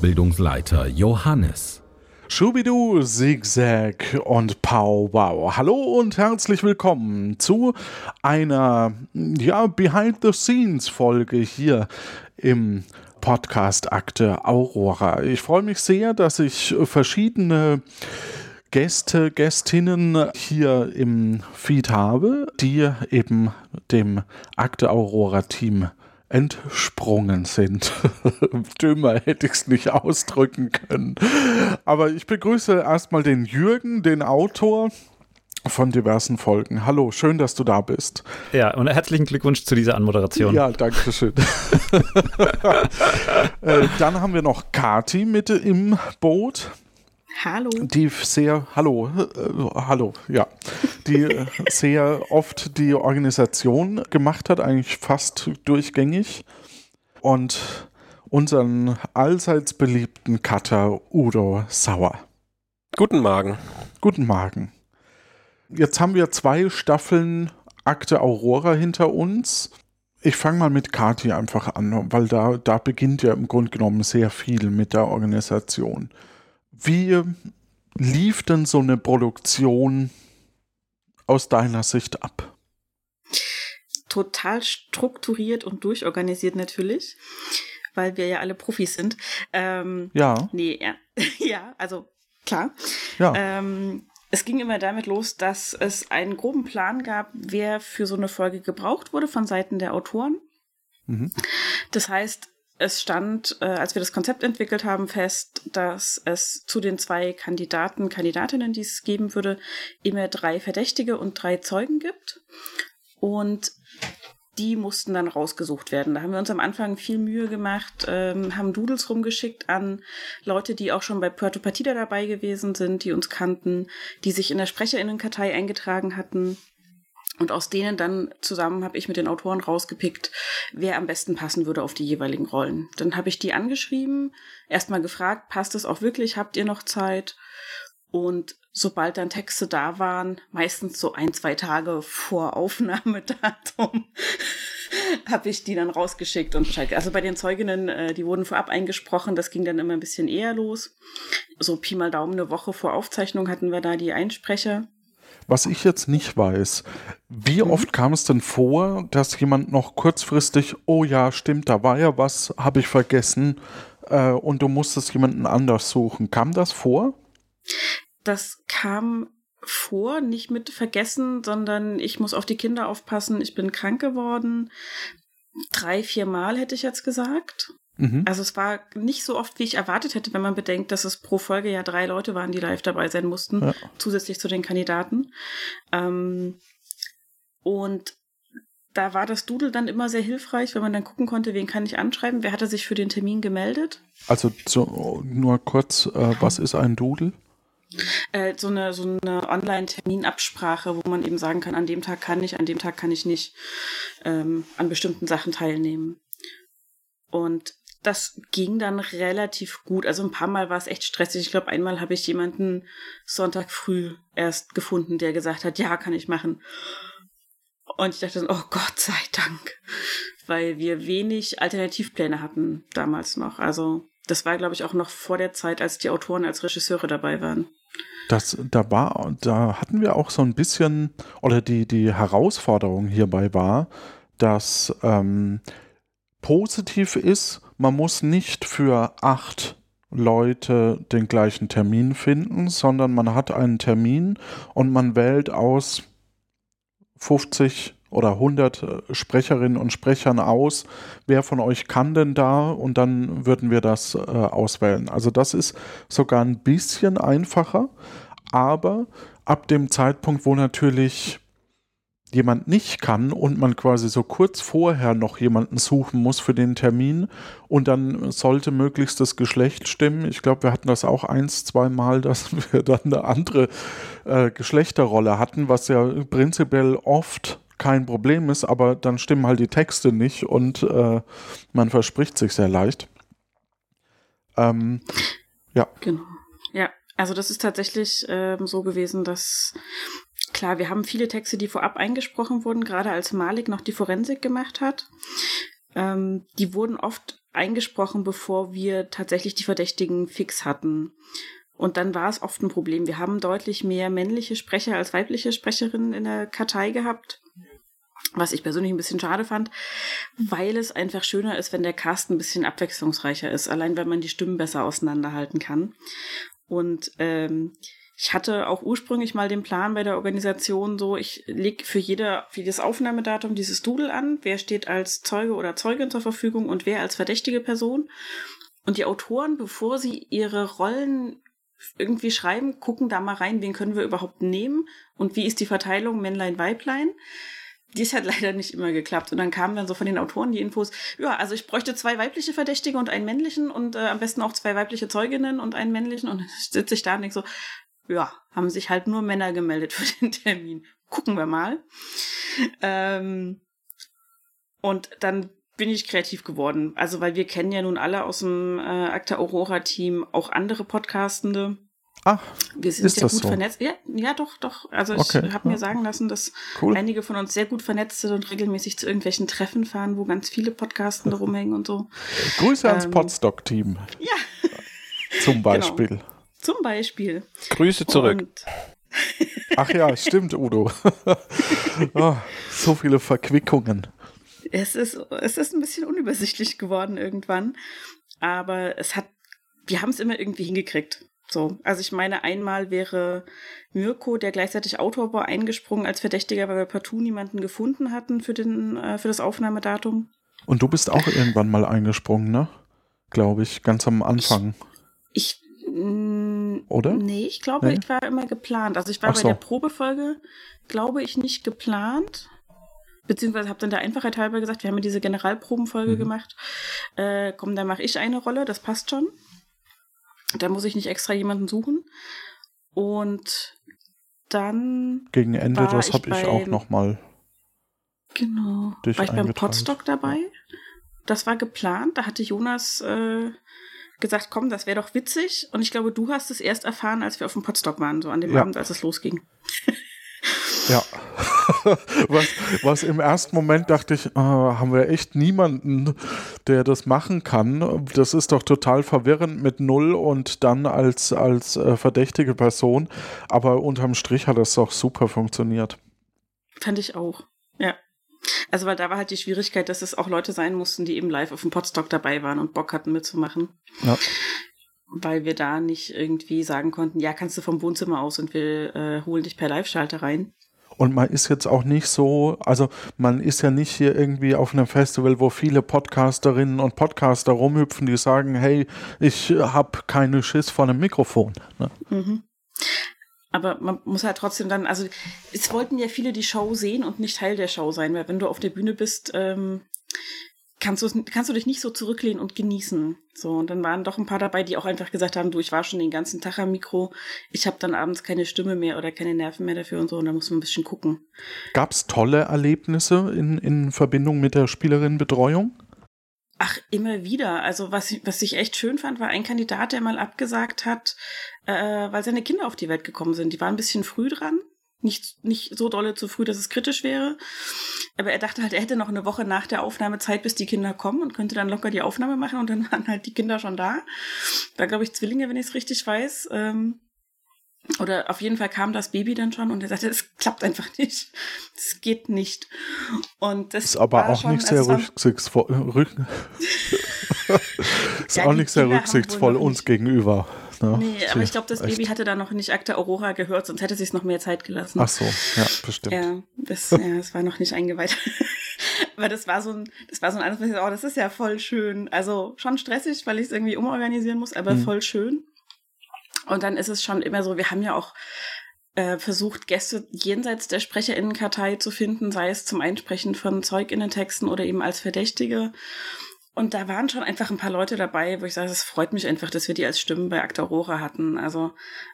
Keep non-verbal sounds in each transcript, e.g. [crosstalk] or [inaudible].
Ausbildungsleiter Johannes. Schubidu, Zigzag und Pow Wow. Hallo und herzlich willkommen zu einer ja, Behind-the-Scenes-Folge hier im Podcast Akte Aurora. Ich freue mich sehr, dass ich verschiedene Gäste, Gästinnen hier im Feed habe, die eben dem Akte Aurora Team entsprungen sind. [laughs] Dümmer hätte ich es nicht ausdrücken können. Aber ich begrüße erstmal den Jürgen, den Autor von diversen Folgen. Hallo, schön, dass du da bist. Ja, und herzlichen Glückwunsch zu dieser Anmoderation. Ja, danke schön. [laughs] äh, dann haben wir noch Kati mit im Boot. Hallo. Die sehr, hallo, äh, hallo, ja, die äh, sehr oft die Organisation gemacht hat, eigentlich fast durchgängig. Und unseren allseits beliebten Cutter Udo Sauer. Guten Morgen. Guten Morgen. Jetzt haben wir zwei Staffeln Akte Aurora hinter uns. Ich fange mal mit Kati einfach an, weil da, da beginnt ja im Grunde genommen sehr viel mit der Organisation. Wie lief denn so eine Produktion aus deiner Sicht ab? Total strukturiert und durchorganisiert natürlich, weil wir ja alle Profis sind. Ähm, ja. Nee, ja. [laughs] ja, also klar. Ja. Ähm, es ging immer damit los, dass es einen groben Plan gab, wer für so eine Folge gebraucht wurde von Seiten der Autoren. Mhm. Das heißt, es stand, äh, als wir das Konzept entwickelt haben, fest, dass es zu den zwei Kandidaten, Kandidatinnen, die es geben würde, immer drei Verdächtige und drei Zeugen gibt. Und die mussten dann rausgesucht werden. Da haben wir uns am Anfang viel Mühe gemacht, ähm, haben Doodles rumgeschickt an Leute, die auch schon bei Puerto Partida dabei gewesen sind, die uns kannten, die sich in der Sprecherinnenkartei eingetragen hatten. Und aus denen dann zusammen habe ich mit den Autoren rausgepickt, wer am besten passen würde auf die jeweiligen Rollen. Dann habe ich die angeschrieben, erstmal gefragt, passt es auch wirklich, habt ihr noch Zeit? Und sobald dann Texte da waren, meistens so ein, zwei Tage vor [laughs] Aufnahmedatum, habe ich die dann rausgeschickt und Bescheid. Also bei den Zeuginnen, äh, die wurden vorab eingesprochen, das ging dann immer ein bisschen eher los. So Pi mal Daumen eine Woche vor Aufzeichnung hatten wir da die Einsprecher. Was ich jetzt nicht weiß, wie mhm. oft kam es denn vor, dass jemand noch kurzfristig, oh ja, stimmt, da war ja was, habe ich vergessen, äh, und du musstest jemanden anders suchen. Kam das vor? Das kam vor, nicht mit vergessen, sondern ich muss auf die Kinder aufpassen, ich bin krank geworden. Drei, vier Mal hätte ich jetzt gesagt. Mhm. Also es war nicht so oft, wie ich erwartet hätte, wenn man bedenkt, dass es pro Folge ja drei Leute waren, die live dabei sein mussten, Ja. zusätzlich zu den Kandidaten. Ähm, und da war das Doodle dann immer sehr hilfreich, wenn man dann gucken konnte, wen kann ich anschreiben, wer hatte sich für den Termin gemeldet. Also so, nur kurz, äh, was ist ein Doodle? Äh, so eine, so eine Online-Terminabsprache, wo man eben sagen kann, an dem Tag kann ich, an dem Tag kann ich nicht ähm, an bestimmten Sachen teilnehmen. Und das ging dann relativ gut. Also ein paar Mal war es echt stressig. Ich glaube, einmal habe ich jemanden Sonntag früh erst gefunden, der gesagt hat, ja, kann ich machen. Und ich dachte dann, oh Gott sei Dank, weil wir wenig Alternativpläne hatten damals noch. Also das war, glaube ich, auch noch vor der Zeit, als die Autoren als Regisseure dabei waren. Das, da war, da hatten wir auch so ein bisschen, oder die, die Herausforderung hierbei war, dass ähm, positiv ist, man muss nicht für acht Leute den gleichen Termin finden, sondern man hat einen Termin und man wählt aus 50 oder 100 äh, Sprecherinnen und Sprechern aus, wer von euch kann denn da und dann würden wir das äh, auswählen. Also das ist sogar ein bisschen einfacher, aber ab dem Zeitpunkt, wo natürlich jemand nicht kann und man quasi so kurz vorher noch jemanden suchen muss für den Termin und dann sollte möglichst das Geschlecht stimmen. Ich glaube, wir hatten das auch eins, zweimal, [laughs] dass wir dann eine andere äh, Geschlechterrolle hatten, was ja prinzipiell oft kein Problem ist, aber dann stimmen halt die Texte nicht und äh, man verspricht sich sehr leicht. Ähm, ja. Genau. Ja, also das ist tatsächlich ähm, so gewesen, dass klar, wir haben viele Texte, die vorab eingesprochen wurden, gerade als Malik noch die Forensik gemacht hat. Ähm, die wurden oft eingesprochen, bevor wir tatsächlich die Verdächtigen fix hatten. Und dann war es oft ein Problem. Wir haben deutlich mehr männliche Sprecher als weibliche Sprecherinnen in der Kartei gehabt. Was ich persönlich ein bisschen schade fand, weil es einfach schöner ist, wenn der Cast ein bisschen abwechslungsreicher ist, allein weil man die Stimmen besser auseinanderhalten kann. Und ähm, ich hatte auch ursprünglich mal den Plan bei der Organisation so, ich lege für jede, für jedes Aufnahmedatum dieses Doodle an, wer steht als Zeuge oder Zeugin zur Verfügung und wer als verdächtige Person. Und die Autoren, bevor sie ihre Rollen irgendwie schreiben, gucken da mal rein, wen können wir überhaupt nehmen und wie ist die Verteilung Männlein, Weiblein. Dies hat [laughs] leider nicht immer geklappt. Und dann kamen dann so von den Autoren die Infos, ja, also ich bräuchte zwei weibliche Verdächtige und einen männlichen und äh, am besten auch zwei weibliche Zeuginnen und einen männlichen. Und dann [laughs] sitze ich da und denke so, ja, haben sich halt nur Männer gemeldet [laughs] für den Termin. Gucken wir mal. Ähm, und dann bin ich kreativ geworden. Also, weil wir kennen ja nun alle aus dem äh, Akta Aurora-Team auch andere Podcastende. Ach, wir sind das gut so? vernetzt. Ja, ja, doch, doch. Also ich Okay, habe mir sagen lassen, dass Cool. einige von uns sehr gut vernetzt sind und regelmäßig zu irgendwelchen Treffen fahren, wo ganz viele Podcastende [laughs] rumhängen und so. Grüße ans Ähm, Podstock-Team Ja, zum [laughs] Beispiel. Zum Beispiel. Grüße zurück. Und [laughs] Ach ja, stimmt, Udo. oh, [laughs] so viele Verquickungen. Es ist, es ist ein bisschen unübersichtlich geworden irgendwann. Aber es hat, wir haben es immer irgendwie hingekriegt. So. Also ich meine, einmal wäre Mirko, der gleichzeitig Autor war, eingesprungen als Verdächtiger, weil wir partout niemanden gefunden hatten für den, äh, für das Aufnahmedatum. Und du bist auch irgendwann mal eingesprungen, ne? Glaube ich, ganz am Anfang. Ich, mh, Oder? Nee, ich glaube, Nee? ich war immer geplant. Also ich war Ach bei so. der Probefolge, glaube ich, nicht geplant. Beziehungsweise habe dann der Einfachheit halber gesagt, wir haben ja diese Generalprobenfolge Mhm. gemacht. Äh, komm, da mache ich eine Rolle, das passt schon. Da muss ich nicht extra jemanden suchen. Und dann, Gegen Ende, War das ich habe ich auch beim- noch mal. genau, war ich beim. Podstock dabei. Das war geplant. Da hatte Jonas äh, gesagt, komm, das wäre doch witzig. Und ich glaube, du hast es erst erfahren, als wir auf dem Podstock waren, so an dem Ja. Abend, als es losging. Ja. [laughs] was, was im ersten Moment dachte ich, äh, haben wir echt niemanden, der das machen kann. Das ist doch total verwirrend mit Null und dann als, als äh, verdächtige Person. Aber unterm Strich hat das doch super funktioniert. Fand ich auch. Ja. Also, weil da war halt die Schwierigkeit, dass es auch Leute sein mussten, die eben live auf dem Podstock dabei waren und Bock hatten mitzumachen. Ja. Weil wir da nicht irgendwie sagen konnten, ja, kannst du vom Wohnzimmer aus und wir äh, holen dich per Live-Schalter rein. Und man ist jetzt auch nicht so, also man ist ja nicht hier irgendwie auf einem Festival, wo viele Podcasterinnen und Podcaster rumhüpfen, die sagen, hey, ich habe keine Schiss vor einem Mikrofon. Ne? Mhm. Aber man muss halt trotzdem dann, also es wollten ja viele die Show sehen und nicht Teil der Show sein, weil wenn du auf der Bühne bist, ähm, kannst, du kannst du dich nicht so zurücklehnen und genießen. So, und dann waren doch ein paar dabei, die auch einfach gesagt haben, du, ich war schon den ganzen Tag am Mikro, ich habe dann abends keine Stimme mehr oder keine Nerven mehr dafür und so, und da muss man ein bisschen gucken. Gab es tolle Erlebnisse in, in Verbindung mit der Spielerinnenbetreuung? Ach, immer wieder. Also was, ich- was ich echt schön fand, war ein Kandidat, der mal abgesagt hat, äh, weil seine Kinder auf die Welt gekommen sind. Die waren ein bisschen früh dran. Nicht, nicht so dolle zu früh, dass es kritisch wäre. Aber er dachte halt, er hätte noch eine Woche nach der Aufnahme Zeit, bis die Kinder kommen und könnte dann locker die Aufnahme machen und dann [laughs] waren halt die Kinder schon da. Da glaube ich Zwillinge, wenn ich es richtig weiß. Ähm, oder auf jeden Fall kam das Baby dann schon und er sagte, es klappt einfach nicht. Es geht nicht. Und das Ist aber auch schon, nicht sehr rücksichtsvoll. Rück [laughs] [laughs] ist Ja, auch nicht sehr Kinder rücksichtsvoll uns gegenüber. Ne? Nee, aber ich glaube, das Echt. Baby hatte da noch nicht Akta Aurora gehört, sonst hätte sie es noch mehr Zeit gelassen. Ach so, ja, bestimmt. Ja, das, [laughs] ja, das war noch nicht eingeweiht. aber das war so ein, das war so ein anderes, oh, das ist ja voll schön. Also schon stressig, weil ich es irgendwie umorganisieren muss, aber Mhm. voll schön. Und dann ist es schon immer so, wir haben ja auch äh, versucht, Gäste jenseits der SprecherInnenkartei zu finden, sei es zum Einsprechen von ZeugInnentexten oder eben als Verdächtige. Und da waren schon einfach ein paar Leute dabei, wo ich sage, es freut mich einfach, dass wir die als Stimmen bei Akta Aurora hatten. Also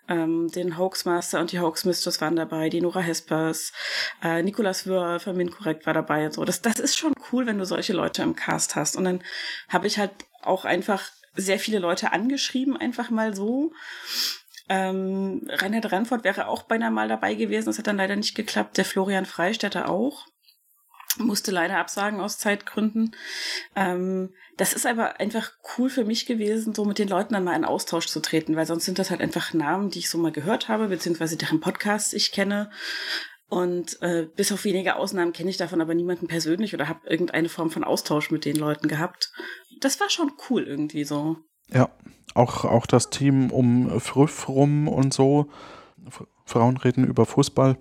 ähm, den Hoaxmaster und die Hoaxmistress waren dabei, die Nora Hespers, äh, Nikolas Wöhr von Minkorrekt war dabei und so. Das, das ist schon cool, wenn du solche Leute im Cast hast. Und dann habe ich halt auch einfach sehr viele Leute angeschrieben, einfach mal so. Ähm, Reinhard Ranford wäre auch beinahe mal dabei gewesen, das hat dann leider nicht geklappt. Der Florian Freistetter auch. musste leider absagen aus Zeitgründen. Ähm, das ist aber einfach cool für mich gewesen, so mit den Leuten dann mal in Austausch zu treten, weil sonst sind das halt einfach Namen, die ich so mal gehört habe, beziehungsweise deren Podcasts ich kenne. Und äh, bis auf wenige Ausnahmen kenne ich davon aber niemanden persönlich oder habe irgendeine Form von Austausch mit den Leuten gehabt. Das war schon cool irgendwie so. Ja, auch, auch das Team um Früff rum und so. Frauen reden über Fußball.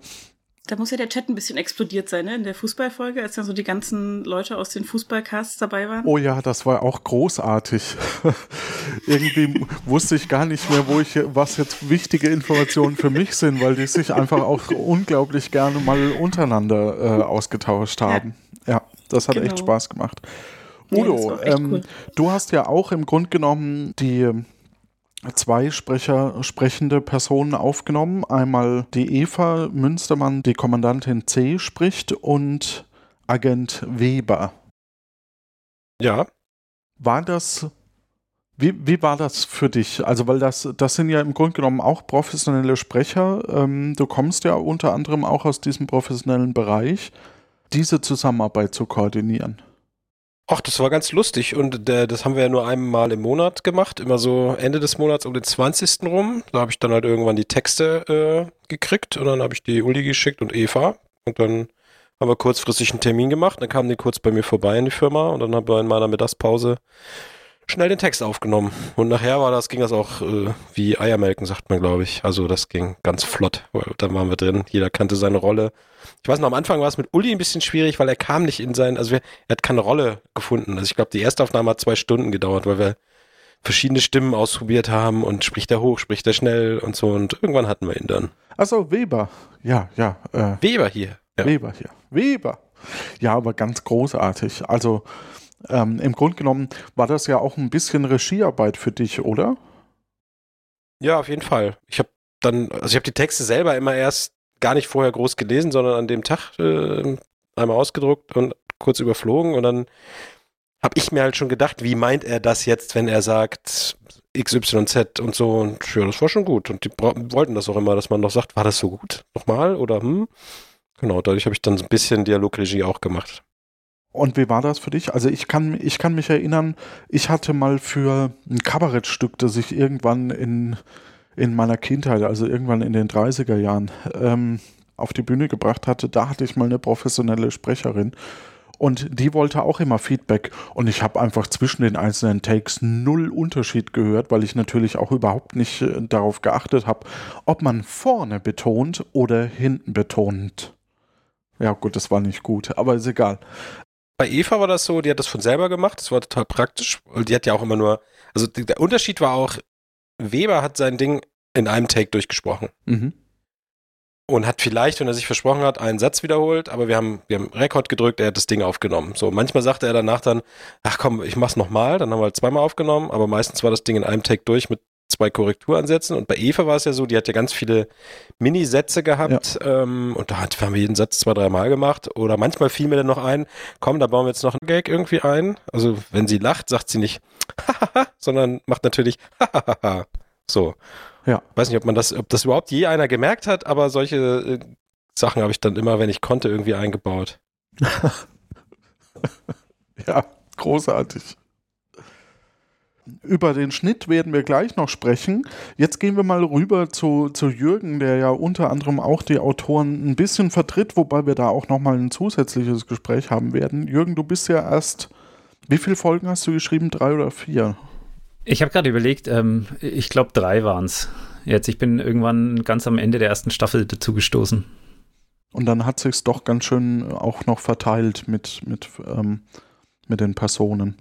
Da muss ja der Chat ein bisschen explodiert sein, ne? In der Fußballfolge, als dann so die ganzen Leute aus den Fußballcasts dabei waren. Oh ja, das war auch großartig. [laughs] Irgendwie wusste ich gar nicht mehr, wo ich, was jetzt wichtige Informationen für mich sind, weil die sich einfach auch unglaublich gerne mal untereinander äh, ausgetauscht haben. Ja, ja das hat genau. echt Spaß gemacht. Udo, ja, ähm, cool. du hast ja auch im Grunde genommen die zwei Sprecher, sprechende Personen aufgenommen. Einmal die Eva Münstermann, die Kommandantin C spricht und Agent Weber. Ja. War das, wie, wie war das für dich? Also, weil das, das sind ja im Grunde genommen auch professionelle Sprecher. Ähm, du kommst ja unter anderem auch aus diesem professionellen Bereich, diese Zusammenarbeit zu koordinieren. Ach, das war ganz lustig und äh, das haben wir ja nur einmal im Monat gemacht, immer so Ende des Monats um den 20. rum. Da habe ich dann halt irgendwann die Texte äh, gekriegt und dann habe ich die Uli geschickt und Eva und dann haben wir kurzfristig einen Termin gemacht, dann kamen die kurz bei mir vorbei in die Firma und dann haben wir in meiner Mittagspause schnell den Text aufgenommen. Und nachher war das, ging das auch äh, wie Eiermelken, sagt man, glaube ich. Also das ging ganz flott. Dann waren wir drin. Jeder kannte seine Rolle. Ich weiß noch, am Anfang war es mit Uli ein bisschen schwierig, weil er kam nicht in sein, also wir, er hat keine Rolle gefunden. Also ich glaube, die erste Aufnahme hat zwei Stunden gedauert, weil wir verschiedene Stimmen ausprobiert haben und spricht er hoch, spricht er schnell und so. Und irgendwann hatten wir ihn dann. Also Weber. Ja, ja. Äh, Weber hier. Ja. Weber hier. Weber. Ja, aber ganz großartig. Also ähm, Im Grunde genommen war das ja auch ein bisschen Regiearbeit für dich, oder? Ja, auf jeden Fall. Ich habe dann, also ich habe die Texte selber immer erst gar nicht vorher groß gelesen, sondern an dem Tag äh, einmal ausgedruckt und kurz überflogen und dann habe ich mir halt schon gedacht, wie meint er das jetzt, wenn er sagt XYZ und so und ja, das war schon gut und die wollten das auch immer, dass man noch sagt, war das so gut? Nochmal oder hm? Genau, dadurch habe ich dann so ein bisschen Dialogregie auch gemacht. Und wie war das für dich? Also ich kann, ich kann mich erinnern, ich hatte mal für ein Kabarettstück, das ich irgendwann in, in meiner Kindheit, also irgendwann in den 30er Jahren, ähm, auf die Bühne gebracht hatte, da hatte ich mal eine professionelle Sprecherin. Und die wollte auch immer Feedback. Und ich habe einfach zwischen den einzelnen Takes null Unterschied gehört, weil ich natürlich auch überhaupt nicht äh, darauf geachtet habe, ob man vorne betont oder hinten betont. Ja, gut, das war nicht gut, aber ist egal. Bei Eva war das so, die hat das von selber gemacht, das war total praktisch. Und die hat ja auch immer nur, also der Unterschied war auch, Weber hat sein Ding in einem Take durchgesprochen. Mhm. Und hat vielleicht, wenn er sich versprochen hat, einen Satz wiederholt, aber wir haben, wir haben Rekord gedrückt, er hat das Ding aufgenommen. So, manchmal sagte er danach dann, ach komm, ich mach's nochmal, dann haben wir halt zweimal aufgenommen, aber meistens war das Ding in einem Take durch mit zwei Korrekturansätzen. Und bei Eva war es ja so, die hat ja ganz viele Minisätze gehabt ja. ähm, und da haben wir jeden Satz zwei, dreimal gemacht. Oder manchmal fiel mir dann noch ein, komm, da bauen wir jetzt noch einen Gag irgendwie ein. Also wenn sie lacht, sagt sie nicht sondern macht natürlich so. Ja. Weiß nicht, ob man das, ob das überhaupt je einer gemerkt hat, aber solche äh, Sachen habe ich dann immer, wenn ich konnte, irgendwie eingebaut. [laughs] ja, großartig. Über den Schnitt werden wir gleich noch sprechen. Jetzt gehen wir mal rüber zu, zu Jürgen, der ja unter anderem auch die Autoren ein bisschen vertritt, wobei wir da auch nochmal ein zusätzliches Gespräch haben werden. Jürgen, du bist ja erst, wie viele Folgen hast du geschrieben? Drei oder vier? Ich habe gerade überlegt, ähm, ich glaube drei waren es. Jetzt, ich bin irgendwann ganz am Ende der ersten Staffel dazu gestoßen. Und dann hat sich doch ganz schön auch noch verteilt mit, mit, ähm, mit den Personen.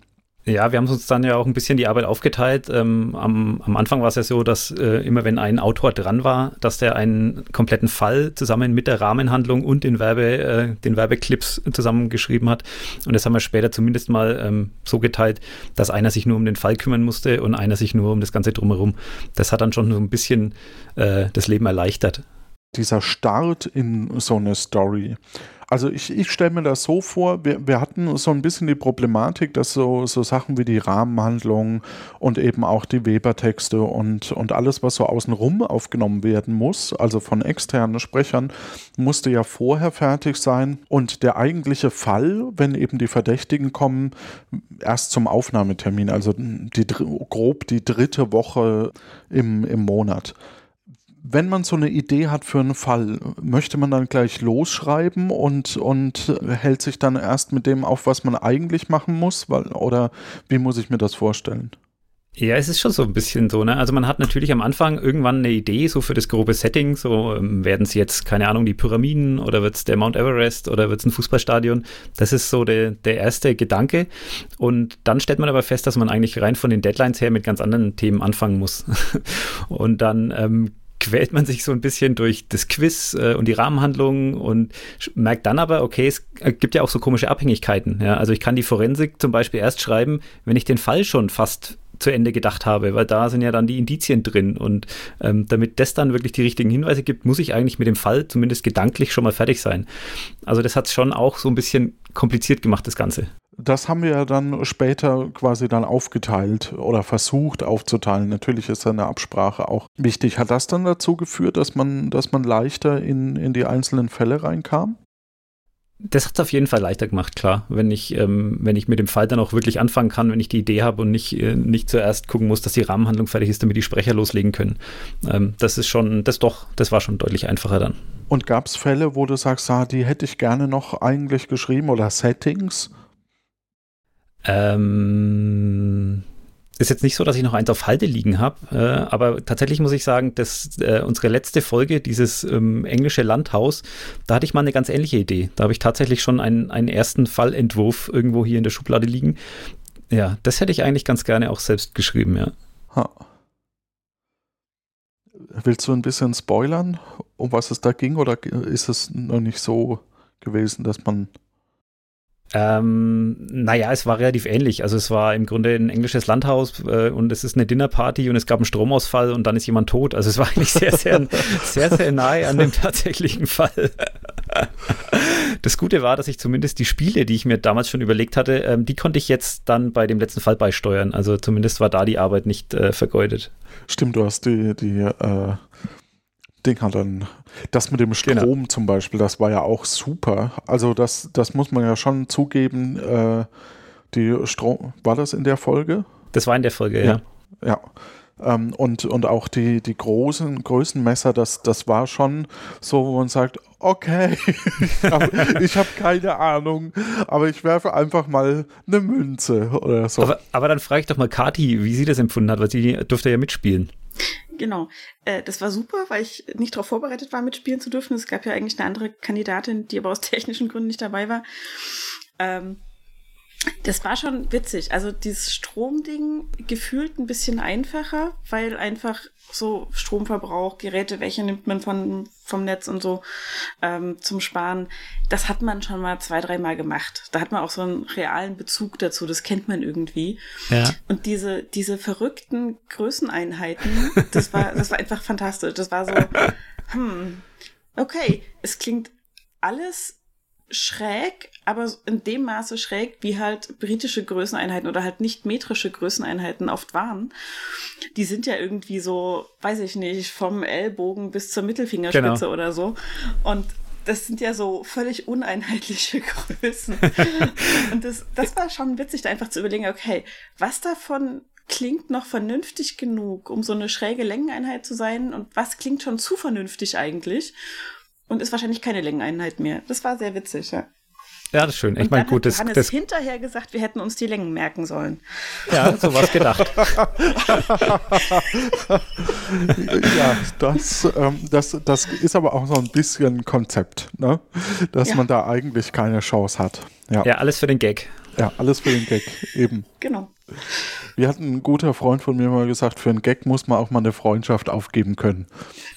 Ja, wir haben uns dann ja auch ein bisschen die Arbeit aufgeteilt. Ähm, am, am, Anfang war es ja so, dass äh, immer wenn ein Autor dran war, dass der einen kompletten Fall zusammen mit der Rahmenhandlung und den, Werbe, äh, den Werbeclips zusammengeschrieben hat. Und das haben wir später zumindest mal ähm, so geteilt, dass einer sich nur um den Fall kümmern musste und einer sich nur um das Ganze drumherum. Das hat dann schon so ein bisschen äh, das Leben erleichtert. dieser Start in so eine Story. Also ich, ich stelle mir das so vor, wir, wir hatten so ein bisschen die Problematik, dass so, so Sachen wie die Rahmenhandlung und eben auch die Weber-Texte und, und alles, was so außenrum aufgenommen werden muss, also von externen Sprechern, musste ja vorher fertig sein. Und der eigentliche Fall, wenn eben die Verdächtigen kommen, erst zum Aufnahmetermin, also die, grob die dritte Woche im, im Monat wenn man so eine Idee hat für einen Fall, möchte man dann gleich losschreiben und, und hält sich dann erst mit dem auf, was man eigentlich machen muss? Weil, oder wie muss ich mir das vorstellen? Ja, es ist schon so ein bisschen so, ne? Also man hat natürlich am Anfang irgendwann eine Idee so für das grobe Setting, so ähm, werden es jetzt, keine Ahnung, die Pyramiden oder wird es der Mount Everest oder wird es ein Fußballstadion. Das ist so der, der erste Gedanke. Und dann stellt man aber fest, dass man eigentlich rein von den Deadlines her mit ganz anderen Themen anfangen muss. [laughs] und dann ähm, quält man sich so ein bisschen durch das Quiz äh, und die Rahmenhandlungen und merkt dann aber, okay, es äh, gibt ja auch so komische Abhängigkeiten. Ja? Also ich kann die Forensik zum Beispiel erst schreiben, wenn ich den Fall schon fast zu Ende gedacht habe, weil da sind ja dann die Indizien drin und ähm, damit das dann wirklich die richtigen Hinweise gibt, muss ich eigentlich mit dem Fall zumindest gedanklich schon mal fertig sein. Also das hat es schon auch so ein bisschen kompliziert gemacht, das Ganze. Das haben wir ja dann später quasi dann aufgeteilt oder versucht aufzuteilen. Natürlich ist eine Absprache auch wichtig. Hat das dann dazu geführt, dass man, dass man leichter in, in die einzelnen Fälle reinkam? Das hat es auf jeden Fall leichter gemacht, klar. Wenn ich, ähm, wenn ich mit dem Fall dann auch wirklich anfangen kann, wenn ich die Idee habe und nicht, äh, nicht zuerst gucken muss, dass die Rahmenhandlung fertig ist, damit die Sprecher loslegen können. Ähm, das ist schon, das doch, das war schon deutlich einfacher dann. Und gab es Fälle, wo du sagst, ah, die hätte ich gerne noch eigentlich geschrieben oder Settings? Ähm, ist jetzt nicht so, dass ich noch eins auf Halde liegen habe, äh, aber tatsächlich muss ich sagen, dass äh, unsere letzte Folge, dieses ähm, englische Landhaus, da hatte ich mal eine ganz ähnliche Idee. Da habe ich tatsächlich schon einen, einen ersten Fallentwurf irgendwo hier in der Schublade liegen. Ja, das hätte ich eigentlich ganz gerne auch selbst geschrieben, ja. Ha. Willst du ein bisschen spoilern, um was es da ging, oder ist es noch nicht so gewesen, dass man ähm, naja, es war relativ ähnlich. Also es war im Grunde ein englisches Landhaus äh, und es ist eine Dinnerparty und es gab einen Stromausfall und dann ist jemand tot. Also es war eigentlich sehr, sehr, [laughs] sehr, sehr nahe an dem tatsächlichen Fall. Das Gute war, dass ich zumindest die Spiele, die ich mir damals schon überlegt hatte, ähm, die konnte ich jetzt dann bei dem letzten Fall beisteuern. Also zumindest war da die Arbeit nicht äh, vergeudet. Stimmt, du hast die, die äh, Dinger dann. Das mit dem genau. Strom genau. zum Beispiel, das war ja auch super. Also das, das muss man ja schon zugeben. Äh, die Strom, war das in der Folge? Das war in der Folge, ja. Ja. ja. Ähm, und, und auch die, die großen Größenmesser, das, das war schon so, wo man sagt, okay, [laughs] ich habe hab keine Ahnung, aber ich werfe einfach mal eine Münze oder so. Aber, aber dann frage ich doch mal Kati, wie sie das empfunden hat, weil sie durfte ja mitspielen. Genau. Äh, das war super, weil ich nicht darauf vorbereitet war, mitspielen zu dürfen. Es gab ja eigentlich eine andere Kandidatin, die aber aus [laughs] technischen Gründen nicht dabei war. Ähm, das war schon witzig. Also dieses Stromding gefühlt ein bisschen einfacher, weil einfach so Stromverbrauch, Geräte, welche nimmt man von, vom Netz und so ähm, zum Sparen. Das hat man schon mal zwei, dreimal gemacht. Da hat man auch so einen realen Bezug dazu. Das kennt man irgendwie. Ja. Und diese, diese verrückten Größeneinheiten, das war, das war einfach fantastisch. Das war so, hm, okay, es klingt alles schräg, aber in dem Maße schräg, wie halt britische Größeneinheiten oder halt nicht metrische Größeneinheiten oft waren. Die sind ja irgendwie so, weiß ich nicht, vom Ellbogen bis zur Mittelfingerspitze genau. oder so. Und das sind ja so völlig uneinheitliche [laughs] Größen. Und das, das war schon witzig, da einfach zu überlegen, okay, was davon klingt noch vernünftig genug, um so eine schräge Längeneinheit zu sein und was klingt schon zu vernünftig eigentlich und ist wahrscheinlich keine Längeneinheit mehr. Das war sehr witzig, ja. Ja, das ist schön. Ich meine, gut, das. Hannes das hinterher gesagt, wir hätten uns die Längen merken sollen. Ja, so was gedacht. [laughs] ja, das, ähm, das, das ist aber auch so ein bisschen Konzept, ne? dass ja. man da eigentlich keine Chance hat. Ja. ja, alles für den Gag. Ja, alles für den Gag, eben. Genau. Wie hat ein guter Freund von mir mal gesagt, für einen Gag muss man auch mal eine Freundschaft aufgeben können.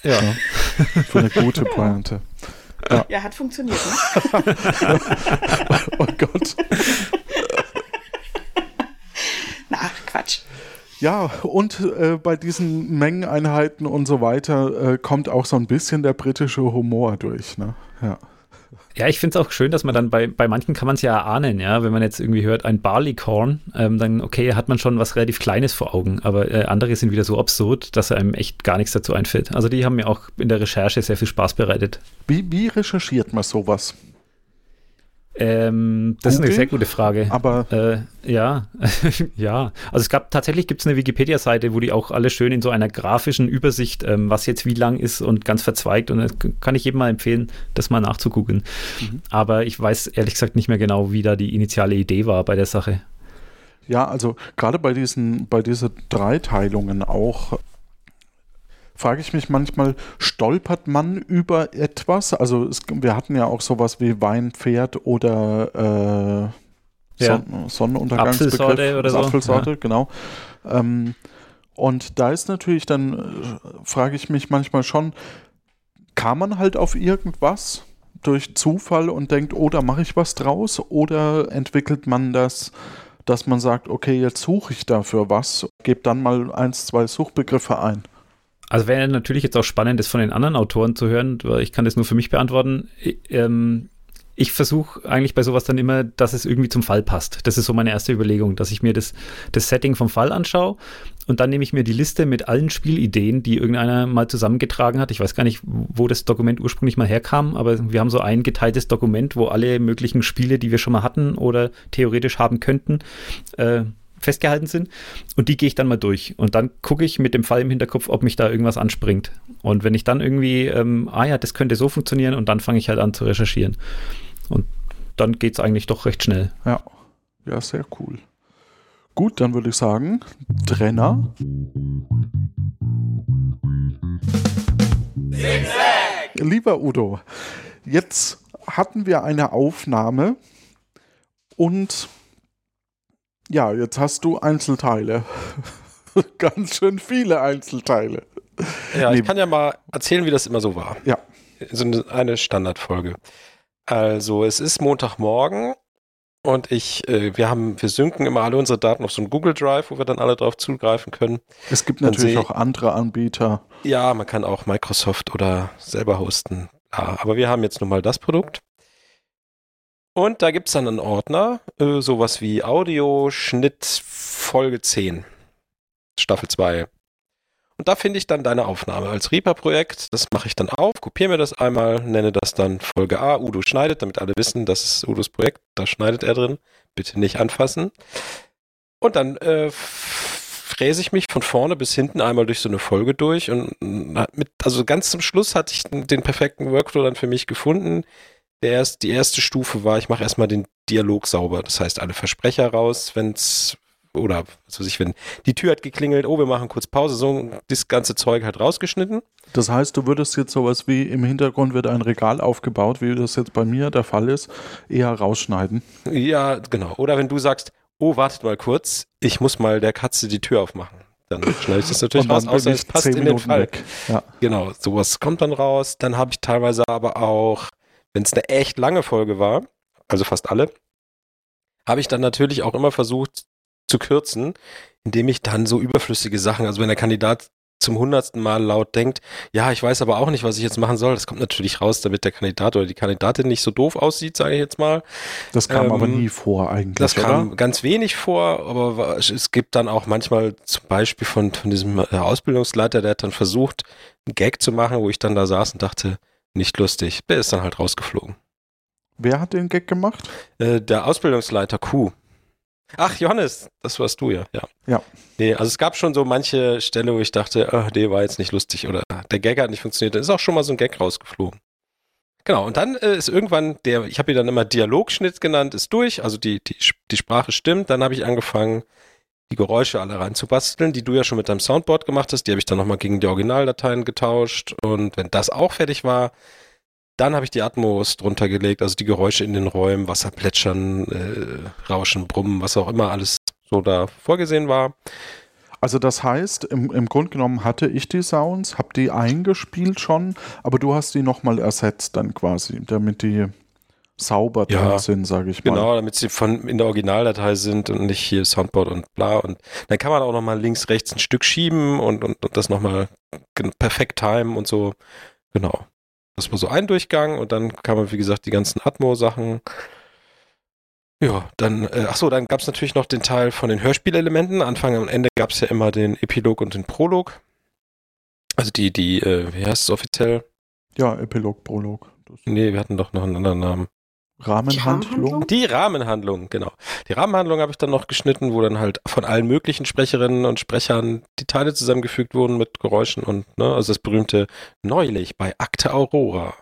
Ja. ja für eine gute Pointe. Ja. Ja, hat funktioniert, ne? [laughs] oh Gott. Na, Quatsch. Ja, und äh, bei diesen Mengeneinheiten und so weiter äh, kommt auch so ein bisschen der britische Humor durch. Ne? Ja. Ja, ich finde es auch schön, dass man dann bei, bei manchen kann man es ja erahnen, ja, wenn man jetzt irgendwie hört, ein Barleycorn, ähm, dann okay, hat man schon was relativ Kleines vor Augen, aber äh, andere sind wieder so absurd, dass einem echt gar nichts dazu einfällt. Also die haben mir auch in der Recherche sehr viel Spaß bereitet. Wie, wie recherchiert man sowas? Ähm, das Google, ist eine sehr gute Frage. Aber äh, ja, [laughs] ja. Also es gab tatsächlich gibt es eine Wikipedia-Seite, wo die auch alle schön in so einer grafischen Übersicht, ähm, was jetzt wie lang ist und ganz verzweigt. Und das kann ich jedem mal empfehlen, das mal nachzugoogeln. Mhm. Aber ich weiß ehrlich gesagt nicht mehr genau, wie da die initiale Idee war bei der Sache. Ja, also gerade bei diesen, bei diesen Dreiteilungen auch frage ich mich manchmal, stolpert man über etwas? Also es, wir hatten ja auch sowas wie Weinpferd oder äh, ja. Son Sonnenuntergangsbegriff. Apfelsorte oder so. Apfelsorte, ja. genau. Ähm, und da ist natürlich dann, äh, frage ich mich manchmal schon, kam man halt auf irgendwas durch Zufall und denkt, oh, da mache ich was draus? Oder entwickelt man das, dass man sagt, okay, jetzt suche ich dafür was, gebe dann mal eins, zwei Suchbegriffe ein? Also wäre natürlich jetzt auch spannend, das von den anderen Autoren zu hören, weil ich kann das nur für mich beantworten. Ähm, ich versuche eigentlich bei sowas dann immer, dass es irgendwie zum Fall passt. Das ist so meine erste Überlegung, dass ich mir das, das Setting vom Fall anschaue und dann nehme ich mir die Liste mit allen Spielideen, die irgendeiner mal zusammengetragen hat. Ich weiß gar nicht, wo das Dokument ursprünglich mal herkam, aber wir haben so ein geteiltes Dokument, wo alle möglichen Spiele, die wir schon mal hatten oder theoretisch haben könnten, äh, festgehalten sind. Und die gehe ich dann mal durch. Und dann gucke ich mit dem Fall im Hinterkopf, ob mich da irgendwas anspringt. Und wenn ich dann irgendwie, ähm, ah ja, das könnte so funktionieren, und dann fange ich halt an zu recherchieren. Und dann geht es eigentlich doch recht schnell. Ja, ja, sehr cool. Gut, dann würde ich sagen, Trenner. Lieber Udo, jetzt hatten wir eine Aufnahme und ja, jetzt hast du Einzelteile. [laughs] Ganz schön viele Einzelteile. Ja, nee. ich kann ja mal erzählen, wie das immer so war. Ja. So eine Standardfolge. Also, es ist Montagmorgen und ich, äh, wir haben, wir synken immer alle unsere Daten auf so einen Google Drive, wo wir dann alle drauf zugreifen können. Es gibt natürlich auch andere Anbieter. Ja, man kann auch Microsoft oder selber hosten. Ja, aber wir haben jetzt nun mal das Produkt. Und da gibt es dann einen Ordner, äh, sowas wie Audio, Schnitt, Folge 10, Staffel 2. Und da finde ich dann deine Aufnahme als Reaper-Projekt. Das mache ich dann auf, kopiere mir das einmal, nenne das dann Folge A, Udo schneidet, damit alle wissen, das ist Udos Projekt, da schneidet er drin. Bitte nicht anfassen. Und dann äh, fräse ich mich von vorne bis hinten einmal durch so eine Folge durch und mit, also ganz zum Schluss hatte ich den perfekten Workflow dann für mich gefunden der erst, die erste Stufe war, ich mache erstmal den Dialog sauber. Das heißt, alle Versprecher raus, wenn es, oder was weiß ich, wenn die Tür hat geklingelt, oh, wir machen kurz Pause, so das ganze Zeug halt rausgeschnitten. Das heißt, du würdest jetzt sowas wie im Hintergrund wird ein Regal aufgebaut, wie das jetzt bei mir der Fall ist, eher rausschneiden. Ja, genau. Oder wenn du sagst, oh, wartet mal kurz, ich muss mal der Katze die Tür aufmachen. Dann schneide ich das natürlich raus, außer es passt in den Fall. Ja. Genau, sowas kommt dann raus. Dann habe ich teilweise aber auch wenn es eine echt lange Folge war, also fast alle, habe ich dann natürlich auch immer versucht zu kürzen, indem ich dann so überflüssige Sachen, also wenn der Kandidat zum hundertsten Mal laut denkt, ja, ich weiß aber auch nicht, was ich jetzt machen soll. Das kommt natürlich raus, damit der Kandidat oder die Kandidatin nicht so doof aussieht, sage ich jetzt mal. Das kam ähm, aber nie vor eigentlich. Das kam oder? ganz wenig vor, aber es gibt dann auch manchmal zum Beispiel von, von diesem äh, Ausbildungsleiter, der hat dann versucht, einen Gag zu machen, wo ich dann da saß und dachte, nicht lustig. Der ist dann halt rausgeflogen. Wer hat den Gag gemacht? Äh, der Ausbildungsleiter Q. Ach, Johannes, das warst du ja. ja. Ja. Nee, also es gab schon so manche Stelle, wo ich dachte, oh, nee, war jetzt nicht lustig oder der Gag hat nicht funktioniert. Dann ist auch schon mal so ein Gag rausgeflogen. Genau, und dann äh, ist irgendwann der, ich habe ihn dann immer Dialogschnitt genannt, ist durch, also die, die, die Sprache stimmt. Dann habe ich angefangen, die Geräusche alle reinzubasteln, die du ja schon mit deinem Soundboard gemacht hast. Die habe ich dann nochmal gegen die Originaldateien getauscht. Und wenn das auch fertig war, dann habe ich die Atmos drunter gelegt, also die Geräusche in den Räumen, Wasser plätschern, äh, Rauschen, Brummen, was auch immer alles so da vorgesehen war. Also das heißt, im, im Grunde genommen hatte ich die Sounds, habe die eingespielt schon, aber du hast die nochmal ersetzt dann quasi, damit die sauber drin ja, sind, sage ich mal. Genau, damit sie von in der Originaldatei sind und nicht hier Soundboard und bla. Und dann kann man auch nochmal links, rechts ein Stück schieben und, und, und das nochmal perfekt timen und so. Genau. Das war so ein Durchgang und dann kann man, wie gesagt, die ganzen Atmo-Sachen. Ja, dann, äh, ach so, dann gab es natürlich noch den Teil von den Hörspielelementen. Anfang und Ende gab es ja immer den Epilog und den Prolog. Also die, die, äh, wie heißt es offiziell? Ja, Epilog, Prolog. Das nee, wir hatten doch noch einen anderen Namen. Rahmenhandlung? Die Rahmenhandlung, genau. Die Rahmenhandlung habe ich dann noch geschnitten, wo dann halt von allen möglichen Sprecherinnen und Sprechern die Teile zusammengefügt wurden mit Geräuschen und, ne, also das berühmte neulich bei Akte Aurora.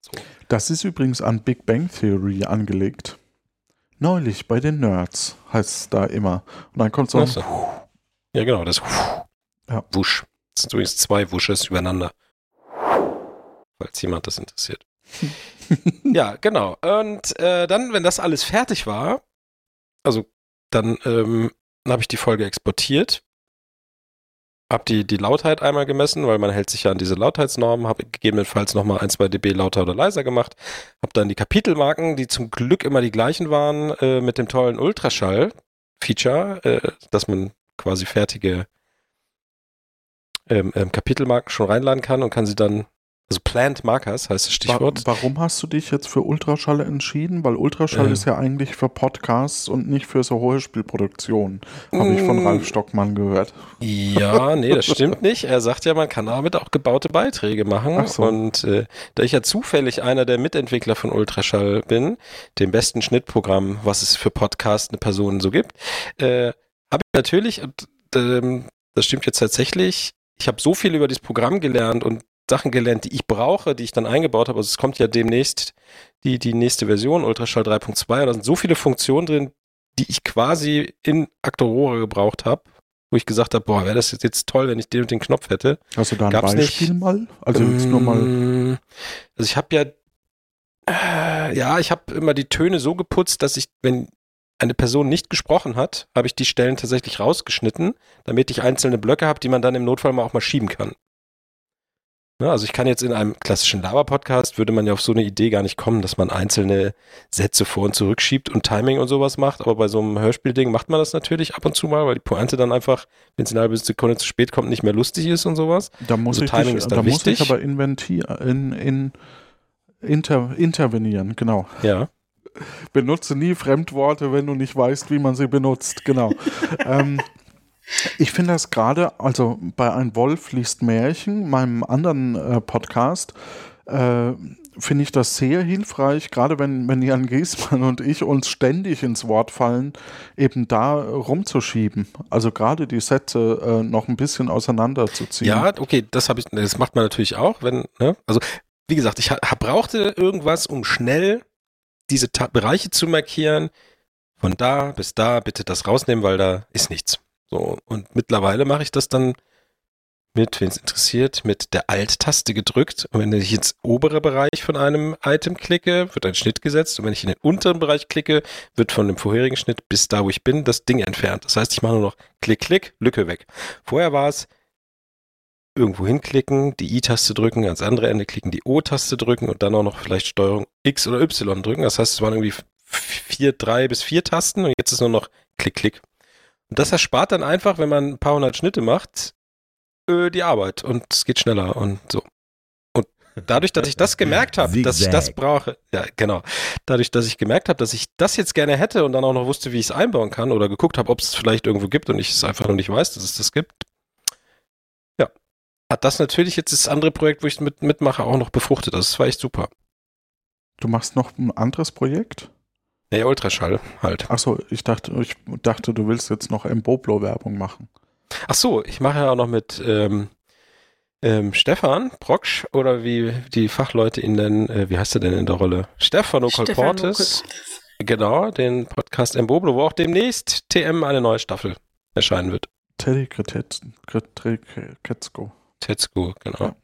So. Das ist übrigens an Big Bang Theory angelegt. Neulich bei den Nerds heißt es da immer. Und dann kommt so ein. Ja, genau, das ja. Wusch. Das sind übrigens zwei Wusches übereinander. Falls jemand das interessiert. [laughs] ja, genau. Und äh, dann, wenn das alles fertig war, also dann ähm, habe ich die Folge exportiert, habe die, die Lautheit einmal gemessen, weil man hält sich ja an diese Lautheitsnormen, habe gegebenenfalls nochmal ein, zwei dB lauter oder leiser gemacht, habe dann die Kapitelmarken, die zum Glück immer die gleichen waren, äh, mit dem tollen Ultraschall-Feature, äh, dass man quasi fertige ähm, ähm, Kapitelmarken schon reinladen kann und kann sie dann also Plant Markers heißt das Stichwort. Warum hast du dich jetzt für Ultraschall entschieden? Weil Ultraschall äh. ist ja eigentlich für Podcasts und nicht für so hohe Spielproduktionen. Habe mm. ich von mm. Ralf Stockmann gehört. Ja, nee, das stimmt nicht. Er sagt ja, man kann damit auch gebaute Beiträge machen. Ach so. Und äh, da ich ja zufällig einer der Mitentwickler von Ultraschall bin, dem besten Schnittprogramm, was es für Podcasts eine Person so gibt, äh, habe ich natürlich, und ähm, das stimmt jetzt tatsächlich, ich habe so viel über dieses Programm gelernt und Sachen gelernt, die ich brauche, die ich dann eingebaut habe. Also es kommt ja demnächst die, die nächste Version, Ultraschall 3.2. Da sind so viele Funktionen drin, die ich quasi in Actorora gebraucht habe, wo ich gesagt habe, boah, wäre das jetzt toll, wenn ich den und den Knopf hätte. Hast du da ein Gab's Beispiel nicht. mal? Also jetzt nur mal. Mm, also ich habe ja, äh, ja, ich habe immer die Töne so geputzt, dass ich, wenn eine Person nicht gesprochen hat, habe ich die Stellen tatsächlich rausgeschnitten, damit ich einzelne Blöcke habe, die man dann im Notfall mal auch mal schieben kann. Ne, also ich kann jetzt in einem klassischen Laber-Podcast, würde man ja auf so eine Idee gar nicht kommen, dass man einzelne Sätze vor und zurückschiebt und Timing und sowas macht. Aber bei so einem Hörspielding macht man das natürlich ab und zu mal, weil die Pointe dann einfach, wenn es eine halbe Sekunde zu spät kommt, nicht mehr lustig ist und sowas. Da muss, also ich, Timing dich, ist da muss ich aber in, in inter, intervenieren, genau. Ja. Benutze nie Fremdworte, wenn du nicht weißt, wie man sie benutzt. Genau. [laughs] ähm, ich finde das gerade, also bei Ein Wolf liest Märchen, meinem anderen äh, Podcast, äh, finde ich das sehr hilfreich, gerade wenn, wenn Jan Giesmann und ich uns ständig ins Wort fallen, eben da rumzuschieben. Also gerade die Sätze äh, noch ein bisschen auseinanderzuziehen. Ja, okay, das habe ich, das macht man natürlich auch, wenn, ne? Also, wie gesagt, ich brauchte irgendwas, um schnell diese Ta Bereiche zu markieren. Von da bis da bitte das rausnehmen, weil da ist nichts. So, und mittlerweile mache ich das dann mit, wenn es interessiert, mit der Alt-Taste gedrückt. Und wenn ich ins obere Bereich von einem Item klicke, wird ein Schnitt gesetzt. Und wenn ich in den unteren Bereich klicke, wird von dem vorherigen Schnitt bis da, wo ich bin, das Ding entfernt. Das heißt, ich mache nur noch Klick, Klick, Lücke weg. Vorher war es irgendwo hinklicken, die I-Taste drücken, ans andere Ende klicken, die O-Taste drücken und dann auch noch vielleicht Steuerung X oder Y drücken. Das heißt, es waren irgendwie vier, drei bis vier Tasten und jetzt ist nur noch Klick, Klick. Und das erspart dann einfach, wenn man ein paar hundert Schnitte macht, äh, die Arbeit und es geht schneller und so. Und dadurch, dass ich das [laughs] gemerkt habe, dass ich das brauche, ja, genau. Dadurch, dass ich gemerkt habe, dass ich das jetzt gerne hätte und dann auch noch wusste, wie ich es einbauen kann oder geguckt habe, ob es vielleicht irgendwo gibt und ich es einfach noch nicht weiß, dass es das gibt, ja, hat das natürlich jetzt das andere Projekt, wo ich mit, mitmache, auch noch befruchtet. Das war echt super. Du machst noch ein anderes Projekt? Nee, Ultraschall halt. Achso, ich dachte, ich dachte, du willst jetzt noch Emboblo-Werbung machen. Ach so, ich mache ja auch noch mit ähm, ähm, Stefan Brocksch oder wie die Fachleute ihn nennen, äh, wie heißt er denn in der Rolle? Stefano Colportes. Genau, den Podcast Emboblo, wo auch demnächst TM eine neue Staffel erscheinen wird. Teddy Kretzko. Tetzko, genau.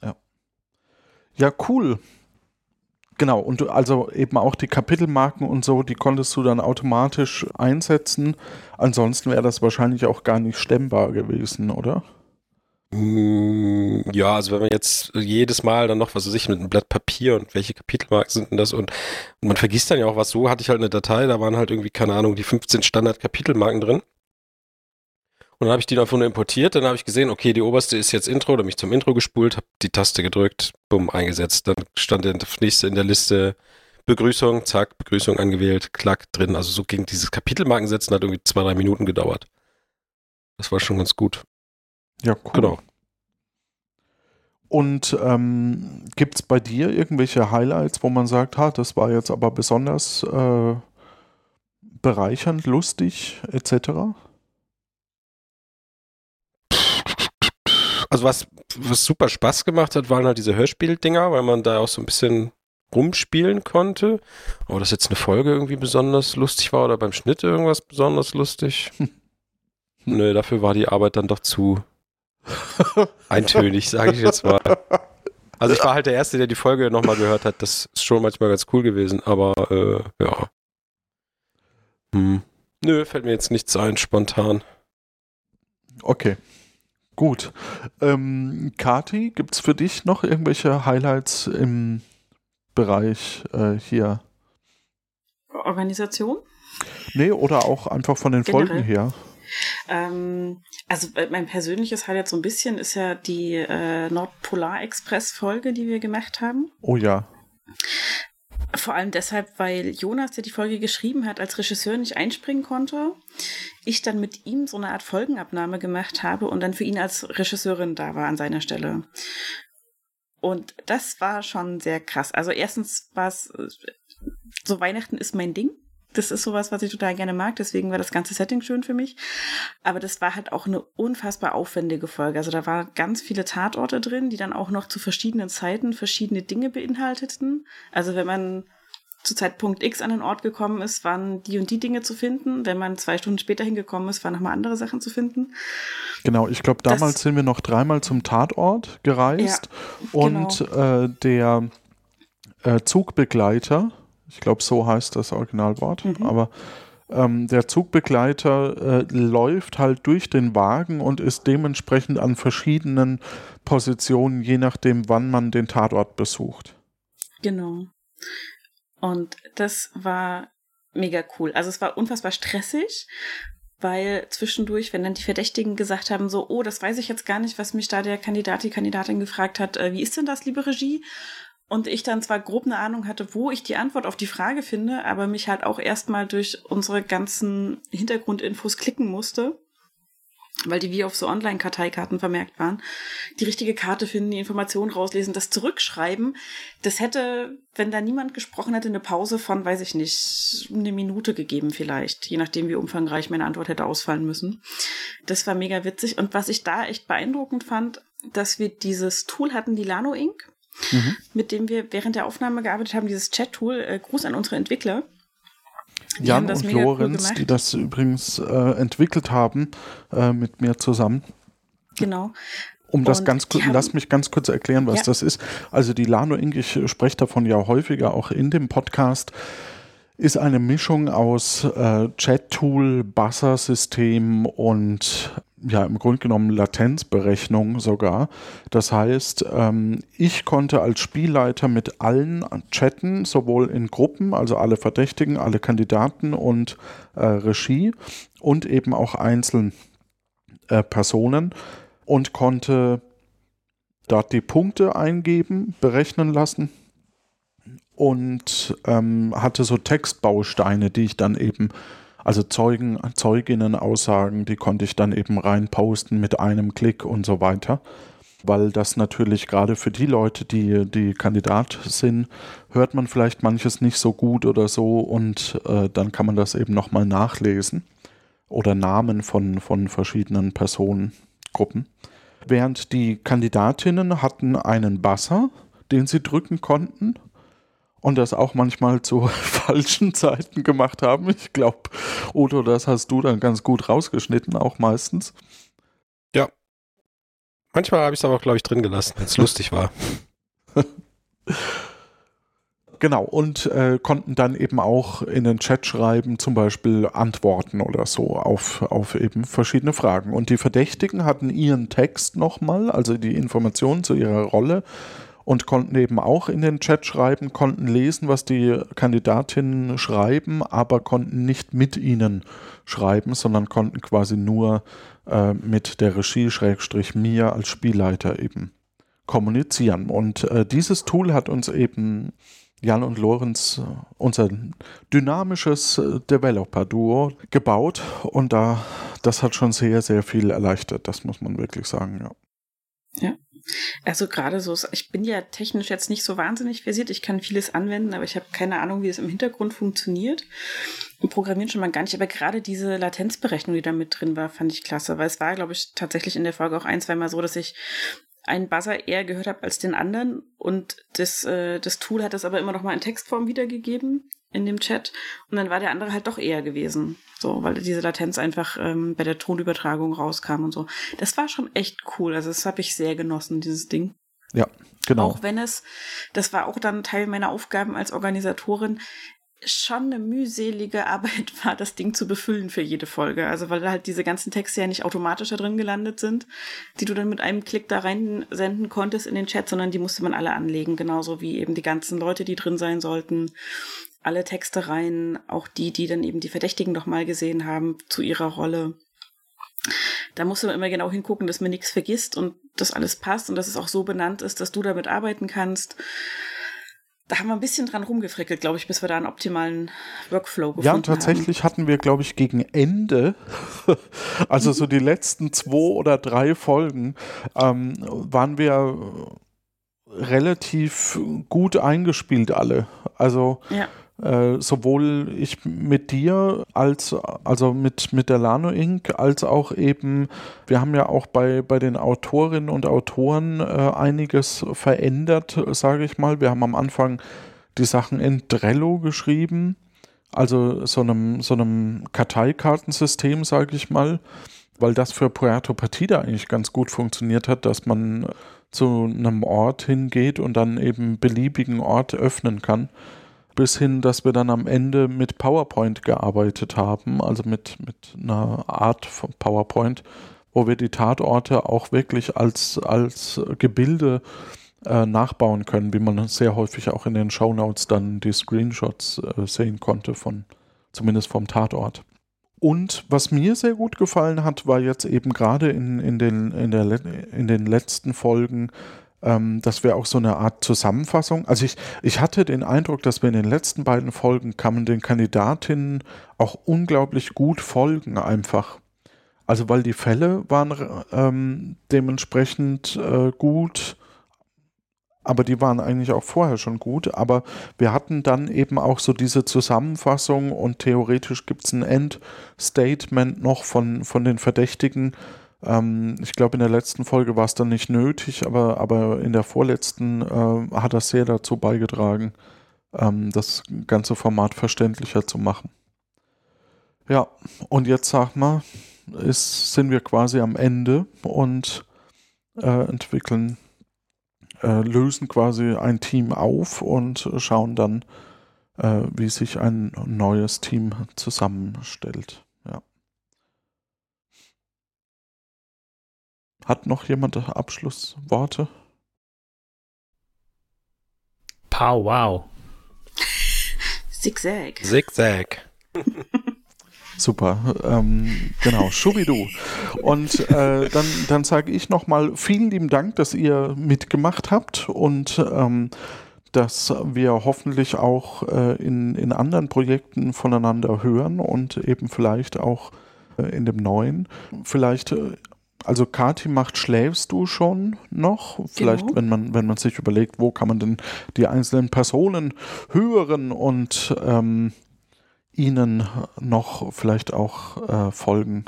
Ja. ja. Ja, cool. Genau, und also eben auch die Kapitelmarken und so, die konntest du dann automatisch einsetzen. Ansonsten wäre das wahrscheinlich auch gar nicht stemmbar gewesen, oder? Mm, ja, also wenn man jetzt jedes Mal dann noch, was weiß ich, mit einem Blatt Papier und welche Kapitelmarken sind denn das und, und man vergisst dann ja auch was, so hatte ich halt eine Datei, da waren halt irgendwie, keine Ahnung, die 15 Standard-Kapitelmarken drin. Und dann habe ich die davon importiert, dann habe ich gesehen, okay, die oberste ist jetzt Intro, dann habe ich zum Intro gespult, habe die Taste gedrückt, bumm, eingesetzt. Dann stand der nächste in der Liste Begrüßung, zack, Begrüßung angewählt, klack, drin. Also so ging dieses Kapitelmarkensetzen, hat irgendwie zwei, drei Minuten gedauert. Das war schon ganz gut. Ja, cool. Genau. Und ähm, gibt es bei dir irgendwelche Highlights, wo man sagt, ha, das war jetzt aber besonders äh, bereichernd, lustig, etc.? Also was, was super Spaß gemacht hat, waren halt diese Hörspieldinger, weil man da auch so ein bisschen rumspielen konnte. Aber dass jetzt eine Folge irgendwie besonders lustig war oder beim Schnitt irgendwas besonders lustig. Hm. Nö, dafür war die Arbeit dann doch zu eintönig, sage ich jetzt mal. Also ich war halt der Erste, der die Folge nochmal gehört hat. Das ist schon manchmal ganz cool gewesen, aber äh, ja. Hm. Nö, fällt mir jetzt nichts ein, spontan. Okay. Gut. Ähm, Kati, gibt es für dich noch irgendwelche Highlights im Bereich äh, hier? Organisation? Nee, oder auch einfach von den Generell. Folgen her. Ähm, also äh, mein persönliches Highlight so ein bisschen ist ja die äh, Nordpolar-Express-Folge, die wir gemacht haben. Oh ja. Vor allem deshalb, weil Jonas, der die Folge geschrieben hat, als Regisseur nicht einspringen konnte. Ich dann mit ihm so eine Art Folgenabnahme gemacht habe und dann für ihn als Regisseurin da war an seiner Stelle. Und das war schon sehr krass. Also erstens war es, äh, so Weihnachten ist mein Ding das ist sowas, was ich total gerne mag. Deswegen war das ganze Setting schön für mich. Aber das war halt auch eine unfassbar aufwendige Folge. Also da waren ganz viele Tatorte drin, die dann auch noch zu verschiedenen Zeiten verschiedene Dinge beinhalteten. Also wenn man zu Zeitpunkt X an den Ort gekommen ist, waren die und die Dinge zu finden. Wenn man zwei Stunden später hingekommen ist, waren nochmal andere Sachen zu finden. Genau, ich glaube, damals das, sind wir noch dreimal zum Tatort gereist ja, und genau. äh, der äh, Zugbegleiter ich glaube, so heißt das Originalwort. Mhm. Aber ähm, der Zugbegleiter äh, läuft halt durch den Wagen und ist dementsprechend an verschiedenen Positionen, je nachdem, wann man den Tatort besucht. Genau. Und das war mega cool. Also es war unfassbar stressig, weil zwischendurch, wenn dann die Verdächtigen gesagt haben, so, oh, das weiß ich jetzt gar nicht, was mich da der Kandidat, die Kandidatin gefragt hat, äh, wie ist denn das, liebe Regie? Und ich dann zwar grob eine Ahnung hatte, wo ich die Antwort auf die Frage finde, aber mich halt auch erstmal durch unsere ganzen Hintergrundinfos klicken musste, weil die wie auf so Online-Karteikarten vermerkt waren, die richtige Karte finden, die Informationen rauslesen, das zurückschreiben. Das hätte, wenn da niemand gesprochen hätte, eine Pause von, weiß ich nicht, eine Minute gegeben vielleicht, je nachdem, wie umfangreich meine Antwort hätte ausfallen müssen. Das war mega witzig. Und was ich da echt beeindruckend fand, dass wir dieses Tool hatten, die Lano Inc mhm. mit dem wir während der Aufnahme gearbeitet haben, dieses Chat-Tool. Äh, Gruß an unsere Entwickler. Die Jan und Lorenz, cool die das übrigens äh, entwickelt haben, äh, mit mir zusammen. Genau. Um das ganz kurz, lass mich ganz kurz erklären, was ja. das ist. Also die Lano Inc., ich spreche davon ja häufiger auch in dem Podcast, ist eine Mischung aus äh, Chat-Tool, Buzzer-System und ja im Grunde genommen Latenzberechnung sogar. Das heißt, ähm, ich konnte als Spielleiter mit allen chatten, sowohl in Gruppen, also alle Verdächtigen, alle Kandidaten und äh, Regie und eben auch einzeln äh, Personen und konnte dort die Punkte eingeben, berechnen lassen und ähm, hatte so Textbausteine, die ich dann eben also Zeugen, Zeuginnen-Aussagen, die konnte ich dann eben rein posten mit einem Klick und so weiter. Weil das natürlich gerade für die Leute, die, die Kandidat sind, hört man vielleicht manches nicht so gut oder so und äh, dann kann man das eben nochmal nachlesen. Oder Namen von, von verschiedenen Personengruppen. Während die Kandidatinnen hatten einen Buzzer, den sie drücken konnten und das auch manchmal zu [laughs] falschen Zeiten gemacht haben. Ich glaube, Otto, das hast du dann ganz gut rausgeschnitten, auch meistens. Ja. Manchmal habe ich es aber auch, glaube ich, drin gelassen, wenn es [laughs] lustig war. Genau, und äh, konnten dann eben auch in den Chat schreiben, zum Beispiel Antworten oder so auf, auf eben verschiedene Fragen. Und die Verdächtigen hatten ihren Text nochmal, also die Informationen zu ihrer Rolle und konnten eben auch in den Chat schreiben, konnten lesen, was die Kandidatinnen schreiben, aber konnten nicht mit ihnen schreiben, sondern konnten quasi nur äh, mit der Regie Schrägstrich mir als Spielleiter eben kommunizieren. Und äh, dieses Tool hat uns eben Jan und Lorenz, äh, unser dynamisches äh, Developer-Duo, gebaut und da, das hat schon sehr, sehr viel erleichtert, das muss man wirklich sagen, ja. Ja. Also gerade so, ich bin ja technisch jetzt nicht so wahnsinnig versiert. Ich kann vieles anwenden, aber ich habe keine Ahnung, wie es im Hintergrund funktioniert. Und Programmieren schon mal gar nicht. Aber gerade diese Latenzberechnung, die da mit drin war, fand ich klasse. Weil es war, glaube ich, tatsächlich in der Folge auch ein, zweimal so, dass ich einen Buzzer eher gehört habe als den anderen. Und das, äh, das Tool hat das aber immer noch mal in Textform wiedergegeben in dem Chat. Und dann war der andere halt doch eher gewesen. So, weil diese Latenz einfach ähm, bei der Tonübertragung rauskam und so. Das war schon echt cool. Also das habe ich sehr genossen, dieses Ding. Ja, genau. Auch wenn es, das war auch dann Teil meiner Aufgaben als Organisatorin, schon eine mühselige Arbeit [laughs] war, das Ding zu befüllen für jede Folge. Also weil halt diese ganzen Texte ja nicht automatisch da drin gelandet sind, die du dann mit einem Klick da rein senden konntest in den Chat, sondern die musste man alle anlegen, genauso wie eben die ganzen Leute, die drin sein sollten. Alle Texte rein, auch die, die dann eben die Verdächtigen noch mal gesehen haben zu ihrer Rolle. Da musst du immer genau hingucken, dass man nichts vergisst und das alles passt und dass es auch so benannt ist, dass du damit arbeiten kannst da haben wir ein bisschen dran rumgefrickelt, glaube ich, bis wir da einen optimalen Workflow gefunden haben. Ja, tatsächlich haben. hatten wir, glaube ich, gegen Ende, [laughs] also so die letzten zwei oder drei Folgen, ähm, waren wir relativ gut eingespielt alle. Also ja. Äh, sowohl ich mit dir als also mit mit der Lano Inc. als auch eben wir haben ja auch bei bei den Autorinnen und Autoren äh, einiges verändert, sage ich mal. Wir haben am Anfang die Sachen in Trello geschrieben, also so einem so einem Karteikartensystem, sage ich mal, weil das für Puerto Partida eigentlich ganz gut funktioniert hat, dass man zu einem Ort hingeht und dann eben beliebigen Ort öffnen kann bis hin, dass wir dann am Ende mit PowerPoint gearbeitet haben, also mit, mit einer Art von PowerPoint, wo wir die Tatorte auch wirklich als, als Gebilde äh, nachbauen können, wie man sehr häufig auch in den Shownotes dann die Screenshots äh, sehen konnte, von, zumindest vom Tatort. Und was mir sehr gut gefallen hat, war jetzt eben gerade in, in, den, in, der, in den letzten Folgen ähm, dass wir auch so eine Art Zusammenfassung, also ich, ich hatte den Eindruck, dass wir in den letzten beiden Folgen kann man den Kandidatinnen auch unglaublich gut folgen einfach. Also weil die Fälle waren ähm, dementsprechend äh, gut, aber die waren eigentlich auch vorher schon gut. Aber wir hatten dann eben auch so diese Zusammenfassung und theoretisch gibt es ein Endstatement noch von, von den Verdächtigen, ähm, ich glaube, in der letzten Folge war es dann nicht nötig, aber, aber in der vorletzten äh, hat das sehr dazu beigetragen, ähm, das ganze Format verständlicher zu machen. Ja, und jetzt sag mal, ist, sind wir quasi am Ende und äh, entwickeln, äh, lösen quasi ein Team auf und schauen dann, äh, wie sich ein neues Team zusammenstellt. Hat noch jemand Abschlussworte? Pow, wow. Zigzag. Zigzag. [laughs] Super, ähm, genau, Schubidu. Und äh, dann, dann sage ich nochmal vielen lieben Dank, dass ihr mitgemacht habt und ähm, dass wir hoffentlich auch äh, in, in anderen Projekten voneinander hören und eben vielleicht auch äh, in dem neuen. Vielleicht äh, also Kati macht schläfst du schon noch? Vielleicht, genau. wenn man, wenn man sich überlegt, wo kann man denn die einzelnen Personen hören und ähm, ihnen noch vielleicht auch äh, folgen.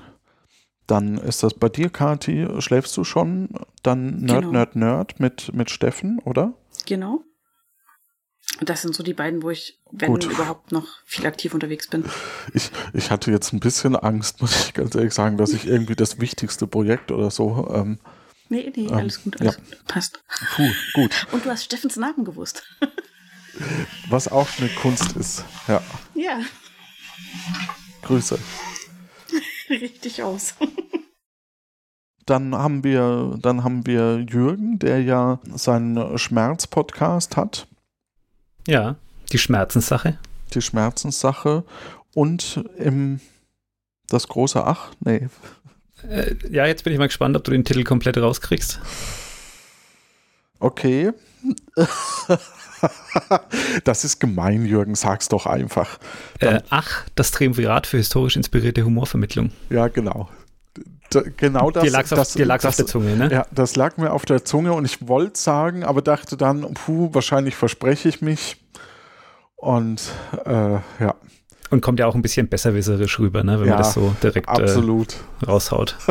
Dann ist das bei dir, Kati, schläfst du schon? Dann Nerd, genau. Nerd, Nerd mit, mit Steffen, oder? Genau. Das sind so die beiden, wo ich, wenn Gut. überhaupt, noch viel aktiv unterwegs bin. Ich, ich hatte jetzt ein bisschen Angst, muss ich ganz ehrlich sagen, dass ich irgendwie das wichtigste Projekt oder so. Ähm, nee, nee, alles ähm, gut, alles ja. gut. Passt. Puh, gut. [laughs] Und du hast Steffens Namen gewusst. [laughs] Was auch eine Kunst ist. Ja. Ja. Grüße. [laughs] Richtig aus. Dann haben wir, dann haben wir Jürgen, der ja seinen Schmerz-Podcast hat. Ja, die Schmerzenssache. Die Schmerzenssache. Und im das große Ach? Nee. Äh, ja, jetzt bin ich mal gespannt, ob du den Titel komplett rauskriegst. Okay. [laughs] das ist gemein, Jürgen, sag's doch einfach. Äh, ach, das Triumvirat für historisch inspirierte Humorvermittlung. Ja, genau. Genau das. Dir lag's auf, das, dir lag's das, auf der Zunge, ne? Ja, das lag mir auf der Zunge und ich wollte sagen, aber dachte dann, puh, wahrscheinlich verspreche ich mich. Und äh, ja. Und kommt ja auch ein bisschen besserwisserisch rüber, ne, wenn ja, man das so direkt absolut. Äh, raushaut. [laughs]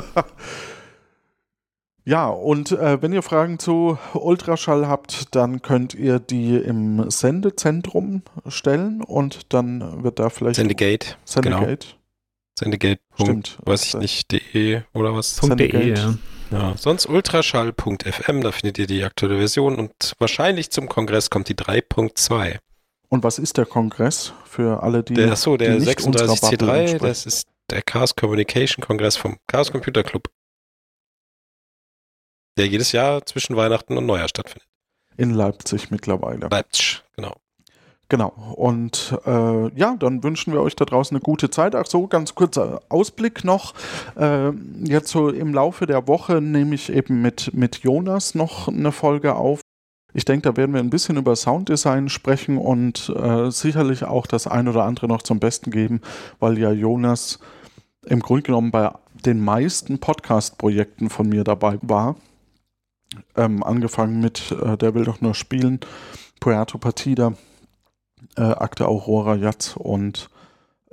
Ja, und äh, wenn ihr Fragen zu Ultraschall habt, dann könnt ihr die im Sendezentrum stellen und dann wird da vielleicht. Sendegate. Sendegate. Genau. Stimmt. Weiß ich nicht, de oder was? .de, ja. ja. Sonst ultraschall.fm, da findet ihr die aktuelle Version und wahrscheinlich zum Kongress kommt die 3.2. Und was ist der Kongress für alle, die. Der, achso, der 36C3, das ist der Chaos Communication Kongress vom Chaos Computer Club der jedes Jahr zwischen Weihnachten und Neujahr stattfindet. In Leipzig mittlerweile. Leipzig, genau. Genau. Und äh, ja, dann wünschen wir euch da draußen eine gute Zeit. Ach so, ganz kurzer Ausblick noch. Äh, jetzt so im Laufe der Woche nehme ich eben mit, mit Jonas noch eine Folge auf. Ich denke, da werden wir ein bisschen über Sounddesign sprechen und äh, sicherlich auch das ein oder andere noch zum Besten geben, weil ja Jonas im Grunde genommen bei den meisten Podcast-Projekten von mir dabei war. Ähm, angefangen mit äh, Der will doch nur spielen, Puerto Partida, äh, Akte Aurora Jatz und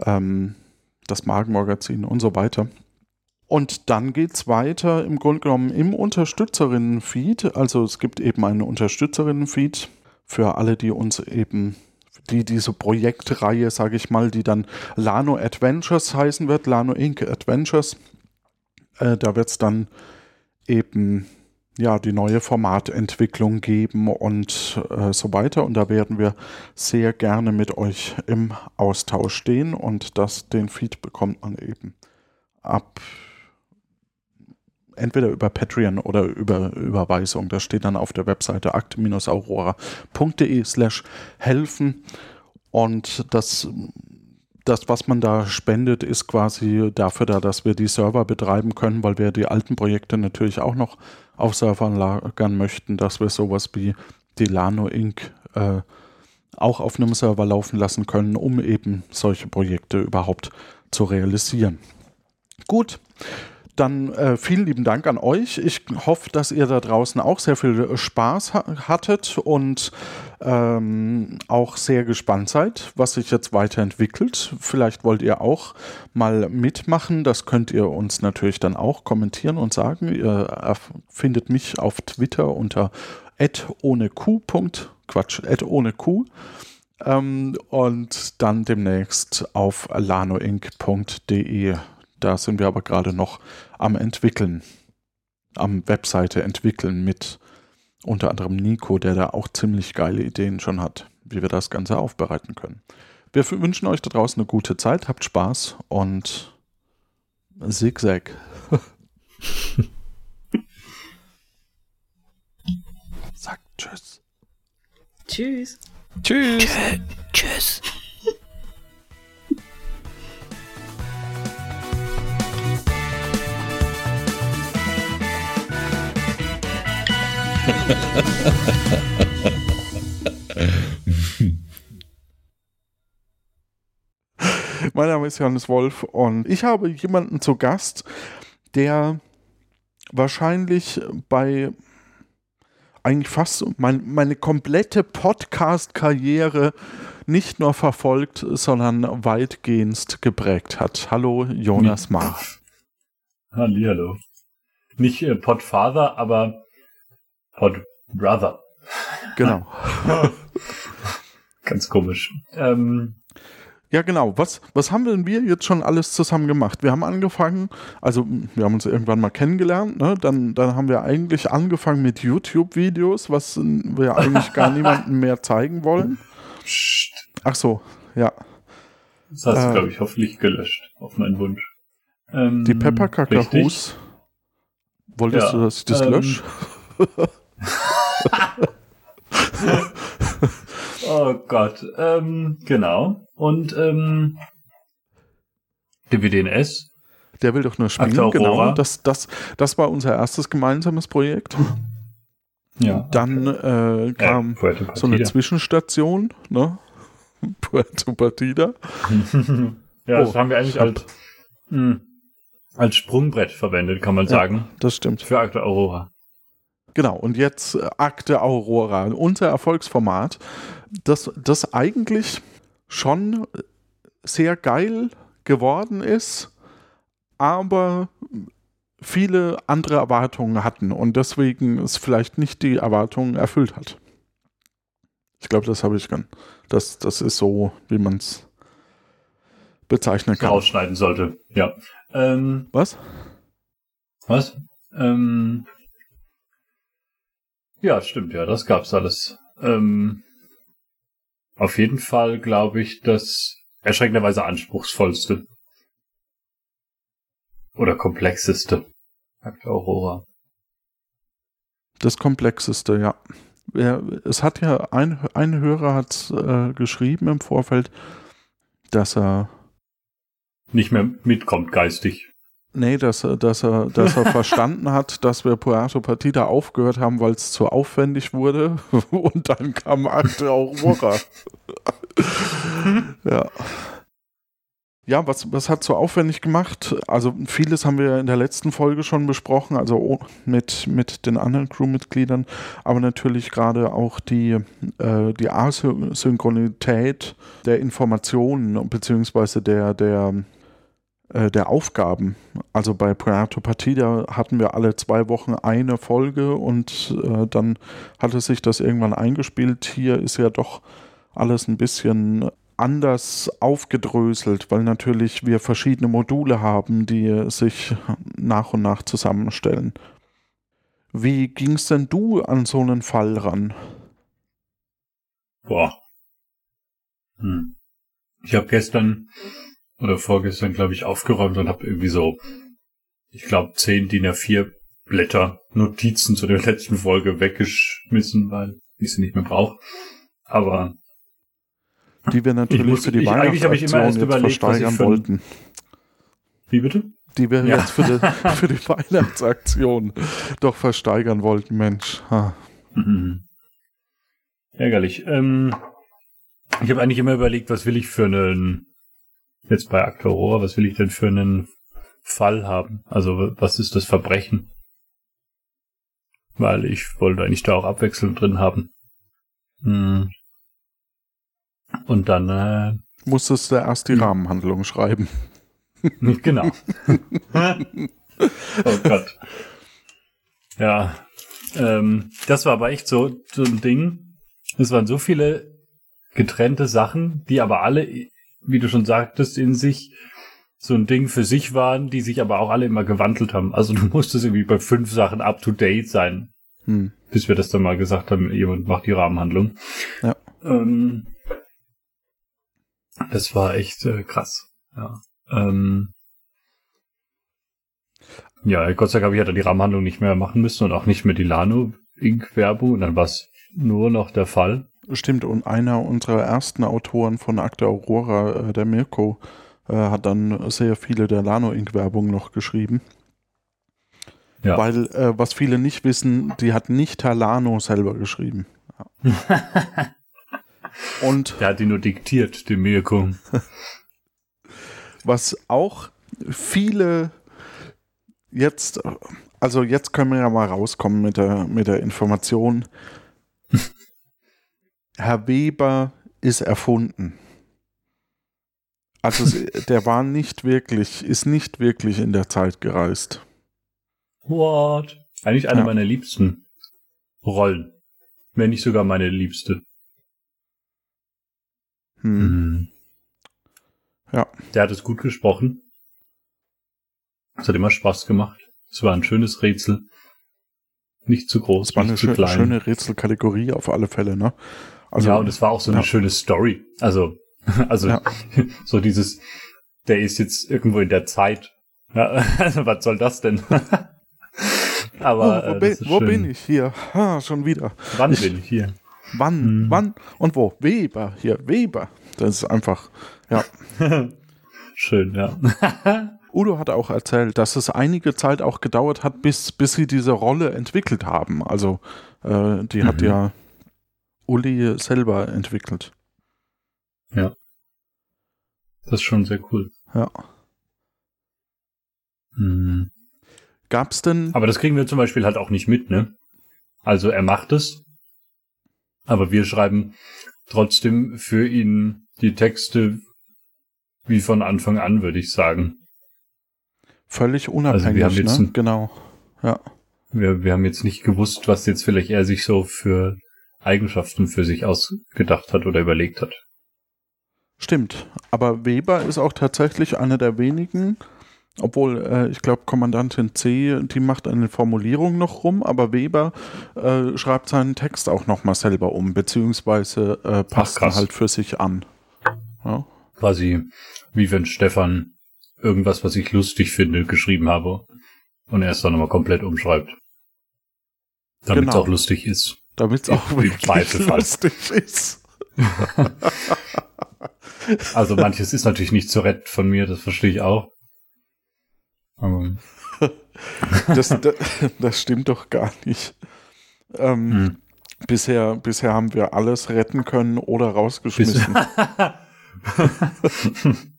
ähm, das Magenmagazin und so weiter. Und dann geht es weiter im Grunde genommen im Unterstützerinnen-Feed. Also es gibt eben einen Unterstützerinnen-Feed für alle, die uns eben, die diese Projektreihe, sage ich mal, die dann Lano Adventures heißen wird, Lano Inc. Adventures. Äh, da wird es dann eben ja, die neue Formatentwicklung geben und äh, so weiter. Und da werden wir sehr gerne mit euch im Austausch stehen und das, den Feed bekommt man eben ab entweder über Patreon oder über Überweisung. Das steht dann auf der Webseite akte-aurora.de slash helfen. Und das das, was man da spendet, ist quasi dafür da, dass wir die Server betreiben können, weil wir die alten Projekte natürlich auch noch auf Servern lagern möchten, dass wir sowas wie die Lano Inc. Äh, auch auf einem Server laufen lassen können, um eben solche Projekte überhaupt zu realisieren. Gut, dann äh, vielen lieben Dank an euch. Ich hoffe, dass ihr da draußen auch sehr viel Spaß ha hattet und ähm, auch sehr gespannt seid, was sich jetzt weiterentwickelt. Vielleicht wollt ihr auch mal mitmachen. Das könnt ihr uns natürlich dann auch kommentieren und sagen. Ihr findet mich auf Twitter unter ohne Q. Quatsch, ohne Q. Ähm, und dann demnächst auf lanoinc.de da sind wir aber gerade noch am entwickeln, am Webseite entwickeln mit unter anderem Nico, der da auch ziemlich geile Ideen schon hat, wie wir das Ganze aufbereiten können. Wir wünschen euch da draußen eine gute Zeit, habt Spaß und Zigzag. [laughs] Sagt Tschüss. Tschüss. Tschüss. Tschüss. [laughs] mein Name ist Johannes Wolf und ich habe jemanden zu Gast, der wahrscheinlich bei eigentlich fast mein, meine komplette Podcast-Karriere nicht nur verfolgt, sondern weitgehend geprägt hat. Hallo, Jonas Mar. Hallo. Nicht äh, Podfather, aber Pod Brother. Genau. [laughs] Ganz komisch. Ähm, ja, genau. Was, was haben denn wir jetzt schon alles zusammen gemacht? Wir haben angefangen, also wir haben uns irgendwann mal kennengelernt, ne? dann, dann haben wir eigentlich angefangen mit YouTube-Videos, was wir eigentlich gar [laughs] niemandem mehr zeigen wollen. Psst. Ach so, ja. Das hast Äh. du, glaube ich, hoffentlich gelöscht, auf meinen Wunsch. Ähm, Die Pepper richtig. Kakahus. Wolltest Ja, du, dass ich das ähm, lösche? [laughs] [laughs] Oh Gott, ähm, genau. Und ähm, DWDNS, Der will doch nur spielen, Akte genau. Aurora. Das, das, das war unser erstes gemeinsames Projekt. ja. Dann äh, kam äh, so eine. Zwischenstation, ne? [laughs] Puerto Partida. [laughs] ja, das Oh, haben wir eigentlich als, mh, als Sprungbrett verwendet, kann man Ja. sagen, Das stimmt. für Akte Aurora. Genau, und jetzt äh, Akte Aurora, unser Erfolgsformat, das, das eigentlich schon sehr geil geworden ist, aber viele andere Erwartungen hatten und deswegen es vielleicht nicht die Erwartungen erfüllt hat. Ich glaube, das habe ich gern. Das, das ist so, wie man es bezeichnen kann. Rausschneiden sollte. Ja. Ähm, Was? was? Ähm, ja, stimmt, ja, das gab's alles. Ähm, auf jeden Fall glaube ich das erschreckenderweise anspruchsvollste. Oder komplexeste. Akte Aurora. Das komplexeste, ja. Ja, Es hat ja ein, ein Hörer hat äh, geschrieben im Vorfeld, dass er Nicht mehr mitkommt geistig. Nee, dass er, dass er, dass er [laughs] verstanden hat, dass wir Puerto Partida aufgehört haben, weil es zu aufwendig wurde. [laughs] Und dann kam Akte Aurora. [laughs] ja. Ja, was, was hat so aufwendig gemacht? Also vieles haben wir in der letzten Folge schon besprochen, also o- mit, mit den anderen Crewmitgliedern, aber natürlich gerade auch die, äh, die Asynchronität der Informationen beziehungsweise der, der, der Aufgaben. Also bei Puerto Partida hatten wir alle zwei Wochen eine Folge und äh, dann hatte sich das irgendwann eingespielt. Hier ist ja doch alles ein bisschen anders aufgedröselt, weil natürlich wir verschiedene Module haben, die sich nach und nach zusammenstellen. Wie ging's denn du an so einen Fall ran? Boah. Hm. Ich habe gestern oder vorgestern, glaube ich, aufgeräumt und habe irgendwie so, ich glaube, 10 DIN A4 Blätter Notizen zu der [laughs] letzten Folge weggeschmissen, weil ich sie nicht mehr brauche. Aber Die wir natürlich muss- für die ich- eigentlich habe ich immer Weihnachtsaktion erst jetzt überlegt, was ich versteigern für wollten. wie bitte? Die wir Ja. jetzt für die, [laughs] für die Weihnachtsaktion doch versteigern wollten, Mensch. Ha. Mhm. Ärgerlich. Ähm, ich habe eigentlich immer überlegt, was will ich für einen, jetzt bei Akte Aurora, was will ich denn für einen Fall haben? Also was ist das Verbrechen? Weil ich wollte eigentlich da auch Abwechslung drin haben. Hm. Und dann, äh, Musstest du erst die Hm. Rahmenhandlung schreiben. [laughs] genau. [laughs] oh Gott. Ja, ähm, das war aber echt so, so ein Ding. Es waren so viele getrennte Sachen, die aber alle, wie du schon sagtest, in sich so ein Ding für sich waren, die sich aber auch alle immer gewandelt haben. Also du musstest irgendwie bei fünf Sachen up to date sein, Hm. bis wir das dann mal gesagt haben, jemand macht die Rahmenhandlung. Ja. Ähm, das war echt äh, krass. Ja. Ähm, ja, Gott sei Dank habe ich ja dann die Rahmenhandlung nicht mehr machen müssen und auch nicht mehr die Lano-Ink-Werbung und dann war es nur noch der Fall. Stimmt, und einer unserer ersten Autoren von Akte Aurora, äh, der Mirko, äh, hat dann sehr viele der Lano-Ink-Werbung noch geschrieben. Ja. Weil, äh, was viele nicht wissen, die hat nicht Herr Lano selber geschrieben. Ja. [laughs] und Der hat die nur diktiert, die Mirko. [laughs] was auch viele jetzt, also jetzt können wir ja mal rauskommen mit der, mit der Information. [laughs] Herr Weber ist erfunden. Also es- [laughs] der war nicht wirklich, ist nicht wirklich in der Zeit gereist. What? Eigentlich eine Ja. meiner liebsten Rollen. Wenn nicht sogar meine liebste. Hm. Ja. Der hat es gut gesprochen. Es hat immer Spaß gemacht. Es war ein schönes Rätsel. Nicht zu groß, Das war eine nicht zu schö klein. schöne Rätselkategorie auf alle Fälle, ne? Also, ja, und es war auch so eine ja. schöne Story. Also, [laughs] also ja. [laughs] so dieses, der ist jetzt irgendwo in der Zeit. Ja, also was soll das denn? [laughs] Aber oh, wo, äh, bin, wo bin, ich hier? Ha, schon wieder. Wann ich, bin ich hier? Wann, hm. wann und wo? Weber, hier, Weber. Das ist einfach, ja. schön, ja. Udo hat auch erzählt, dass es einige Zeit auch gedauert hat, bis, bis sie diese Rolle entwickelt haben. Also äh, die mhm. hat ja Uli selber entwickelt. Ja. Das ist schon sehr cool. Ja. Mhm. Gab's denn. Aber das kriegen wir zum Beispiel halt auch nicht mit, ne? Also er macht es, aber wir schreiben trotzdem für ihn die Texte wie von Anfang an, würde ich sagen. Völlig unabhängig, also wir haben jetzt ne? genau. Ja. Wir, wir haben jetzt nicht gewusst, was jetzt vielleicht er sich so für Eigenschaften für sich ausgedacht hat oder überlegt hat. Stimmt, aber Weber ist auch tatsächlich einer der wenigen, obwohl äh, ich glaube, Kommandantin C, die macht eine Formulierung noch rum, aber Weber äh, schreibt seinen Text auch nochmal selber um, beziehungsweise äh, passt Ach, halt für sich an. Ja. Quasi wie wenn Stefan irgendwas, was ich lustig finde, geschrieben habe und er es dann nochmal komplett umschreibt. Damit es genau. auch lustig ist. Damit es auch wirklich lustig ist. [laughs] also manches ist natürlich nicht zu retten von mir, das verstehe ich auch. das, das, das, stimmt doch gar nicht. Ähm, hm. bisher, bisher haben wir alles retten können oder rausgeschmissen. [laughs] [laughs]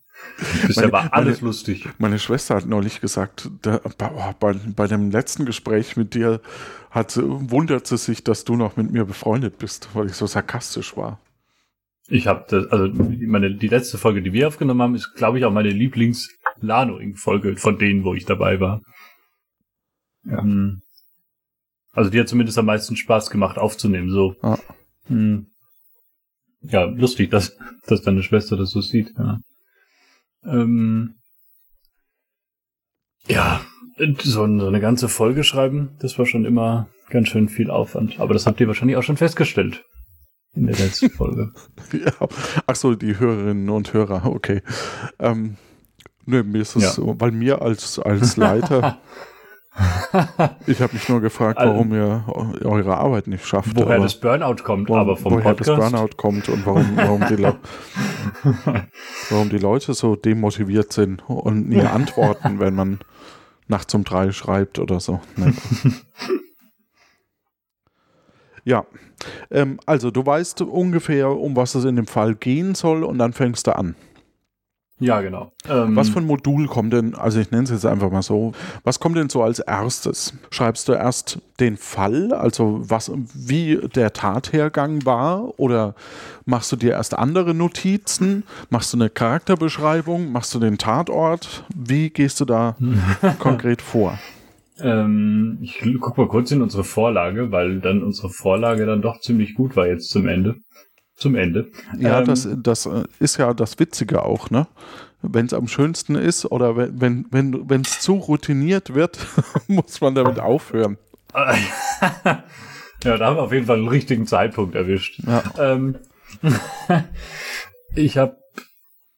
Bisher war alles meine, lustig. Meine Schwester hat neulich gesagt, da, bei, bei, dem letzten Gespräch mit dir hat, wundert sie sich, dass du noch mit mir befreundet bist, weil ich so sarkastisch war. Ich habe also meine die letzte Folge, die wir aufgenommen haben, ist glaube ich auch meine Lieblings Lanoing Folge von denen, wo ich dabei war. Ja. Ähm, also die hat zumindest am meisten Spaß gemacht aufzunehmen, so. Ah. Ja, lustig, dass dass deine Schwester das so sieht. Ja. Ähm, ja, so, so eine ganze Folge schreiben, das war schon immer ganz schön viel Aufwand. Aber das habt ihr wahrscheinlich auch schon festgestellt in der letzten [laughs] Folge. ja. Ach so, die Hörerinnen und Hörer, okay. Ähm, nö, mir ist es ja. so, weil mir als, als Leiter [laughs] [laughs] ich habe mich nur gefragt, warum ihr eure Arbeit nicht schafft. Woher das Burnout kommt, wo, aber vom woher Podcast. das Burnout kommt und warum, warum, die [laughs] warum die Leute so demotiviert sind und nie [laughs] antworten, wenn man nachts um drei schreibt oder so. Nee. ja, ähm, also du weißt ungefähr, um was es in dem Fall gehen soll und dann fängst du an. Ja, genau. Ähm, was für ein Modul kommt denn, also ich nenne es jetzt einfach mal so, was kommt denn so als erstes? Schreibst du erst den Fall, also was, wie der Tathergang war, oder machst du dir erst andere Notizen? Machst du eine Charakterbeschreibung? Machst du den Tatort? Wie gehst du da [laughs] konkret vor? Ähm, ich gucke mal kurz in unsere Vorlage, weil dann unsere Vorlage dann doch ziemlich gut war jetzt zum Ende zum Ende. Ja, ähm, das, das äh, ist ja das Witzige auch, ne? Wenn es am schönsten ist oder wenn es wenn, wenn, zu routiniert wird, [laughs] muss man damit aufhören. [laughs] ja, da haben wir auf jeden Fall einen richtigen Zeitpunkt erwischt. Ja. Ähm, [laughs] ich habe,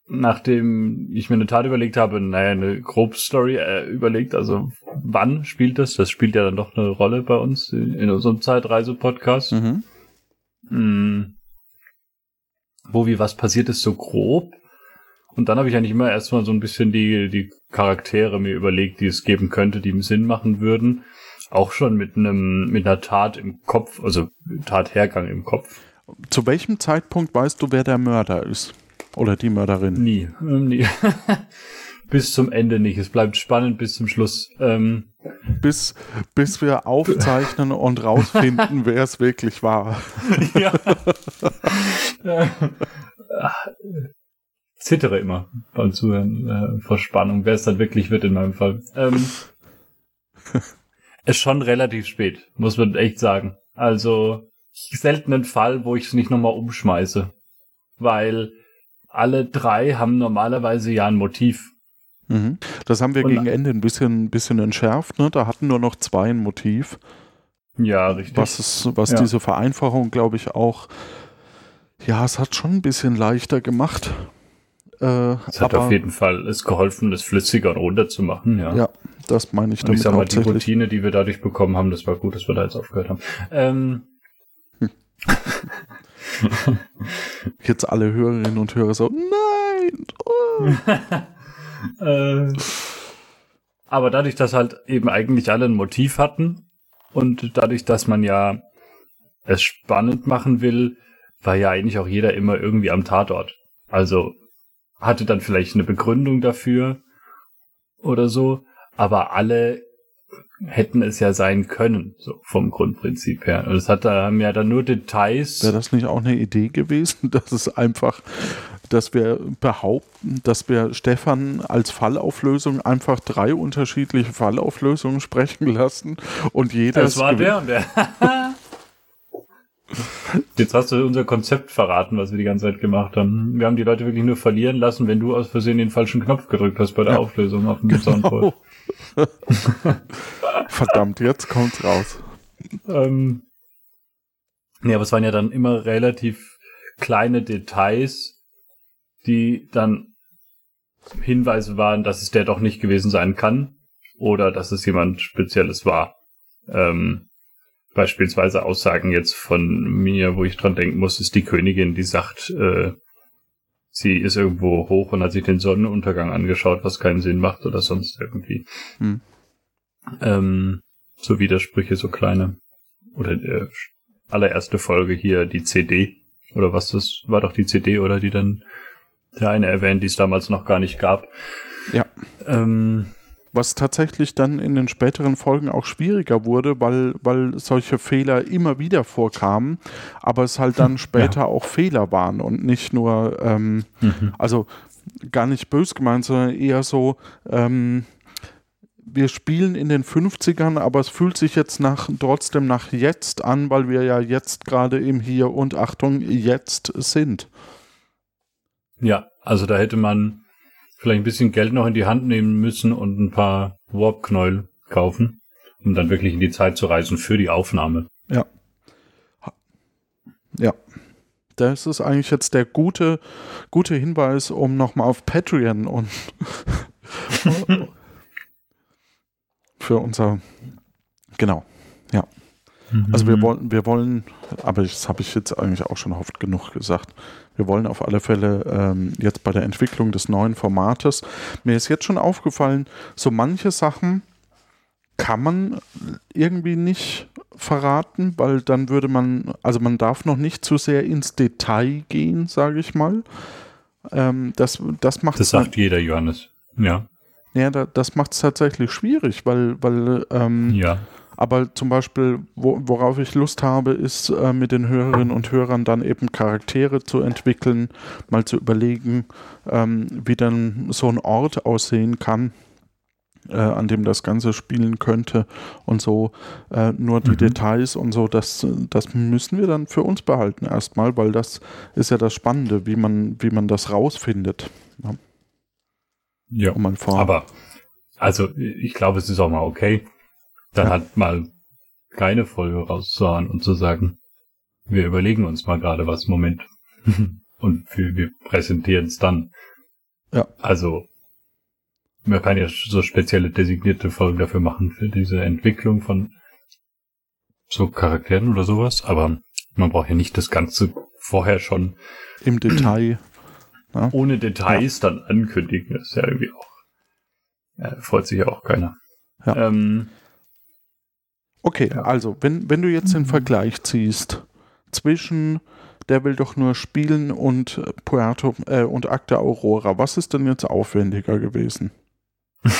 nachdem ich mir eine Tat überlegt habe, naja, eine Grobstory äh, überlegt, also wann spielt das? Das spielt ja dann doch eine Rolle bei uns in, in unserem Zeitreise-Podcast. Mhm. Mm wo wie was passiert ist, so grob. Und dann habe ich eigentlich immer erstmal so ein bisschen die, die Charaktere mir überlegt, die es geben könnte, die Sinn machen würden. Auch schon mit einem, mit einer Tat im Kopf, also Tathergang im Kopf. Zu welchem Zeitpunkt weißt du, wer der Mörder ist? Oder die Mörderin? Nie, ähm, nie. [laughs] bis zum Ende nicht. Es bleibt spannend bis zum Schluss. Ähm, bis, bis wir aufzeichnen [laughs] und rausfinden, wer es wirklich war. [laughs] ja. Zittere immer beim Zuhören äh, vor Spannung, wer es dann wirklich wird in meinem Fall. Ähm, [laughs] ist schon relativ spät, muss man echt sagen. Also selten ein Fall, wo ich es nicht nochmal umschmeiße. Weil alle drei haben normalerweise ja ein Motiv. Mhm. Das haben wir Und, gegen Ende ein bisschen, bisschen entschärft. Ne? Da hatten nur noch zwei ein Motiv. Ja, richtig. Was, ist, was ja. diese Vereinfachung, glaube ich, auch Ja, es hat schon ein bisschen leichter gemacht. Äh, es hat auf jeden Fall es geholfen, das flüssiger und runter zu machen, ja. Ja, das meine ich damit. Und ich sag mal, die Routine, die wir dadurch bekommen haben, das war gut, dass wir da jetzt aufgehört haben. Ähm, [laughs] Jetzt alle Hörerinnen und Hörer so, nein! [laughs] Oh. Äh, aber dadurch, dass halt eben eigentlich alle ein Motiv hatten und dadurch, dass man ja es spannend machen will, war ja eigentlich auch jeder immer irgendwie am Tatort. Also hatte dann vielleicht eine Begründung dafür oder so, aber alle hätten es ja sein können, so vom Grundprinzip her. Und es hat da haben ja dann nur Details. Wäre das nicht auch eine Idee gewesen, [laughs] dass es einfach, dass wir behaupten, dass wir Stefan als Fallauflösung einfach drei unterschiedliche Fallauflösungen sprechen lassen und jeder. Das war der und der. [laughs] Jetzt hast du unser Konzept verraten, was wir die ganze Zeit gemacht haben. Wir haben die Leute wirklich nur verlieren lassen, wenn du aus Versehen den falschen Knopf gedrückt hast bei der ja. Auflösung auf dem genau. Soundboard. [laughs] Verdammt, jetzt kommt's raus. Ähm, ja, aber es waren ja dann immer relativ kleine Details, die dann Hinweise waren, dass es der doch nicht gewesen sein kann oder dass es jemand Spezielles war. Ähm, beispielsweise Aussagen jetzt von mir, wo ich dran denken muss, ist die Königin, die sagt, äh, sie ist irgendwo hoch und hat sich den Sonnenuntergang angeschaut, was keinen Sinn macht oder sonst irgendwie. Hm. Ähm, so Widersprüche, so kleine. Oder äh, allererste Folge hier, die CD. Oder was das war doch die CD, oder die dann eine erwähnt, die es damals noch gar nicht gab. Ja. Ähm, was tatsächlich dann in den späteren Folgen auch schwieriger wurde, weil, weil solche Fehler immer wieder vorkamen, aber es halt dann später ja. auch Fehler waren und nicht nur, ähm, mhm. also gar nicht bös gemeint, sondern eher so, ähm, wir spielen in den 50ern, aber es fühlt sich jetzt nach, trotzdem nach jetzt an, weil wir ja jetzt gerade im Hier und Achtung, jetzt sind. Ja, also da hätte man vielleicht ein bisschen Geld noch in die Hand nehmen müssen und ein paar Warp-Knäuel kaufen, um dann wirklich in die Zeit zu reisen für die Aufnahme. Ja. Ja. Das ist eigentlich jetzt der gute, gute Hinweis, um nochmal auf Patreon und [laughs] für unser, genau, ja. Also wir mhm. wollen, wir wollen, aber das habe ich jetzt eigentlich auch schon oft genug gesagt. Wir wollen auf alle Fälle ähm, jetzt bei der Entwicklung des neuen Formates. Mir ist jetzt schon aufgefallen, so manche Sachen kann man irgendwie nicht verraten, weil dann würde man, also man darf noch nicht zu sehr ins Detail gehen, sage ich mal. Ähm, das, das macht Das sagt jeder Johannes, ja. Ja, da, das macht es tatsächlich schwierig, weil, weil ähm, ja. Aber zum Beispiel, wo, worauf ich Lust habe, ist äh, mit den Hörerinnen und Hörern dann eben Charaktere zu entwickeln, mal zu überlegen, ähm, wie dann so ein Ort aussehen kann, äh, an dem das Ganze spielen könnte und so. Äh, nur die mhm. Details und so, das, das müssen wir dann für uns behalten erstmal, weil das ist ja das Spannende, wie man, wie man das rausfindet. Ja, ja aber also ich glaube, es ist auch mal okay dann ja. hat mal keine Folge rauszuhauen und zu sagen, wir überlegen uns mal gerade was, Moment. [laughs] und für, wir präsentieren es dann. Ja. Also, man kann ja so spezielle designierte Folgen dafür machen, für diese Entwicklung von so Charakteren oder sowas, aber man braucht ja nicht das Ganze vorher schon im [clears throat] Detail. Ja. Ohne Details ja. dann ankündigen. Das ist ja irgendwie auch, ja, freut sich ja auch keiner. Ja. Ähm, Okay, ja. also, wenn, wenn du jetzt den mhm. Vergleich ziehst zwischen Der will doch nur spielen und Puerto äh, und Akte Aurora, was ist denn jetzt aufwendiger gewesen? [laughs]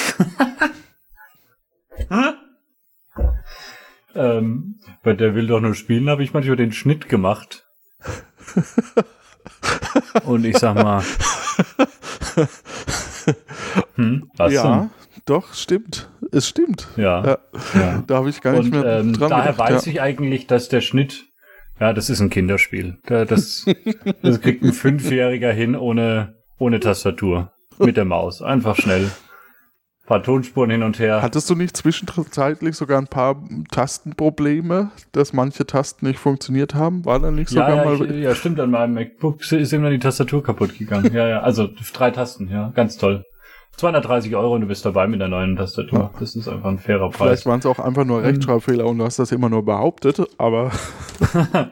ähm, bei Der will doch nur spielen habe ich manchmal den Schnitt gemacht. [laughs] und ich sag mal. [laughs] Hm, was ja, denn? Doch, stimmt. Es stimmt. Ja. ja. ja. Da habe ich gar nicht Und, mehr ähm, dran Daher gedacht, weiß ja. ich eigentlich, dass der Schnitt, ja, das ist ein Kinderspiel. Das, [laughs] das kriegt ein Fünfjähriger hin ohne, ohne Tastatur. Mit der Maus. Einfach schnell. paar Tonspuren hin und her. Hattest du nicht zwischenzeitlich sogar ein paar Tastenprobleme, dass manche Tasten nicht funktioniert haben? War da nicht sogar ja, mal. Ich, ja, stimmt, an meinem MacBook ist immer die Tastatur kaputt gegangen. ja, ja, also drei Tasten, ja, ganz toll. 230 Euro und du bist dabei mit der neuen Tastatur. Das ist einfach ein fairer Preis. Vielleicht waren es auch einfach nur Rechtschreibfehler und du hast das immer nur behauptet, aber. [laughs]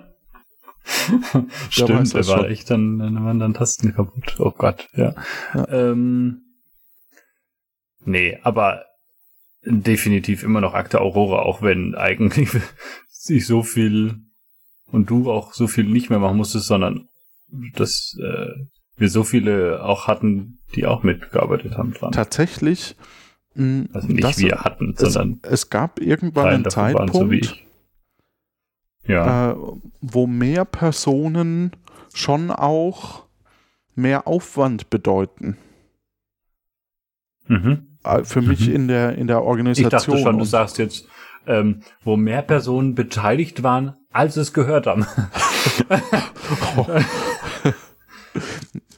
Stimmt, der war echt dann, dann waren dann Tasten kaputt. Oh Gott, ja. ja. Ähm, nee, aber definitiv immer noch Akte Aurora, auch wenn eigentlich [laughs] sich so viel und du auch so viel nicht mehr machen musstest, sondern dass äh, wir so viele auch hatten, die auch mitgearbeitet haben dran. Tatsächlich. Mh, also nicht das, wir hatten, sondern es, gab irgendwann einen Zeitpunkt, so ja. äh, wo mehr Personen schon auch mehr Aufwand bedeuten. Mhm. Äh, für mhm. mich in der, in der Organisation. Ich dachte schon, du sagst jetzt, ähm, wo mehr Personen beteiligt waren, als es gehört haben. [laughs] oh.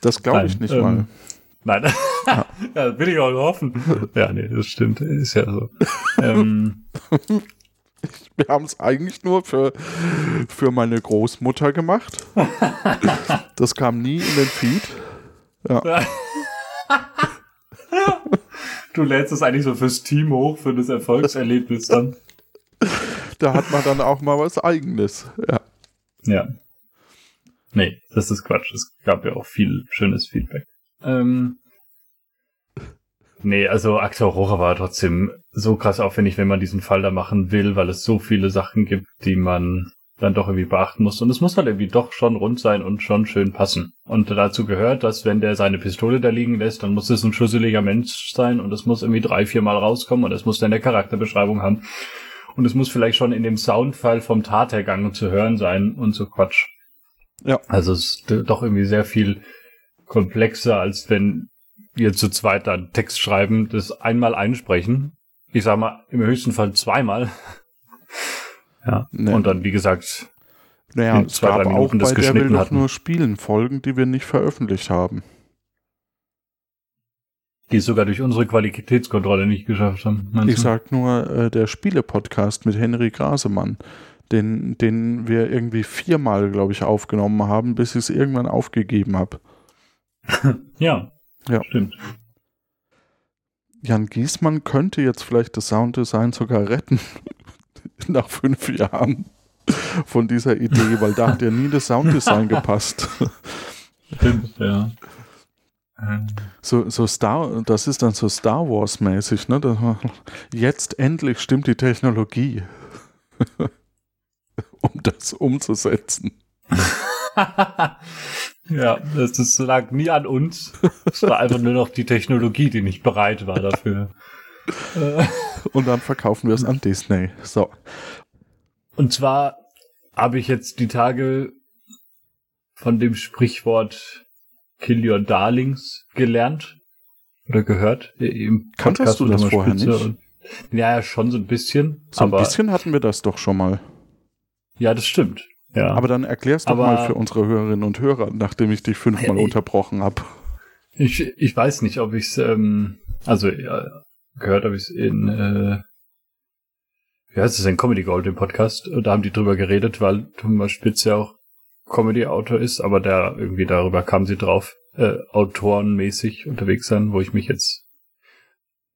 Das glaube ich nicht ähm, mal. Nein, ja. [laughs] will ich auch hoffen. Ja, nee, das stimmt. Ist ja so. ähm, [laughs] wir haben es eigentlich nur für, für meine Großmutter gemacht. [laughs] Das kam nie in den Feed. Ja. Du lädst es eigentlich so fürs Team hoch, für das Erfolgserlebnis dann. Da hat man dann auch mal was Eigenes. Ja. Ja. Nee, das ist Quatsch. Es gab ja auch viel schönes Feedback. Ähm, Nee, also Akte Aurora war trotzdem so krass aufwendig, wenn man diesen Fall da machen will, weil es so viele Sachen gibt, die man dann doch irgendwie beachten muss. Und es muss halt irgendwie doch schon rund sein und schon schön passen. Und dazu gehört, dass wenn der seine Pistole da liegen lässt, dann muss es ein schusseliger Mensch sein und es muss irgendwie drei, vier Mal rauskommen und es muss dann der Charakterbeschreibung haben. Und es muss vielleicht schon in dem Soundfile vom Tatergang zu hören sein und so Quatsch. Ja. Also es ist doch irgendwie sehr viel komplexer, als wenn wir zu zweit dann Text schreiben, das einmal einsprechen. Ich sag mal, im höchsten Fall zweimal. ja. Nee. Und dann, wie gesagt, naja, in zwei, drei Minuten auch das bei der will doch nur Spielen Folgen, die wir nicht veröffentlicht haben. Die es sogar durch unsere Qualitätskontrolle nicht geschafft haben. Ich du? sag nur äh, der Spiele-Podcast mit Henry Grasemann, den, den wir irgendwie viermal, glaube ich, aufgenommen haben, bis ich es irgendwann aufgegeben habe. [laughs] ja. Ja. Stimmt. Jan Giesmann könnte jetzt vielleicht das Sounddesign sogar retten. [laughs] Nach fünf Jahren von dieser Idee, weil da hat ja nie das Sounddesign [laughs] gepasst. Stimmt, ja. So, so Star, das ist dann so Star Wars mäßig, ne? Jetzt endlich stimmt die Technologie, um das umzusetzen. Ja, das, das lag nie an uns. Es war einfach nur noch die Technologie, die nicht bereit war dafür. [laughs] Und dann verkaufen wir es an Disney. So. Und zwar habe ich jetzt die Tage von dem Sprichwort Kill Your Darlings gelernt oder gehört. Im Kanntest du das vorher nicht? Und, ja, schon so ein bisschen. So ein bisschen hatten wir das doch schon mal. Ja, das stimmt. Ja. Aber dann erklär's doch Aber, mal für unsere Hörerinnen und Hörer, nachdem ich dich fünfmal ich, unterbrochen habe. Ich, ich weiß nicht, ob ich's, ähm, also ja, gehört habe ich es in, äh, wie heißt es denn, Comedy Gold, im Podcast. Da haben die drüber geredet, weil Thomas Spitz ja auch Comedy-Autor ist, aber der irgendwie darüber kam sie drauf, äh, autorenmäßig unterwegs sein, wo ich mich jetzt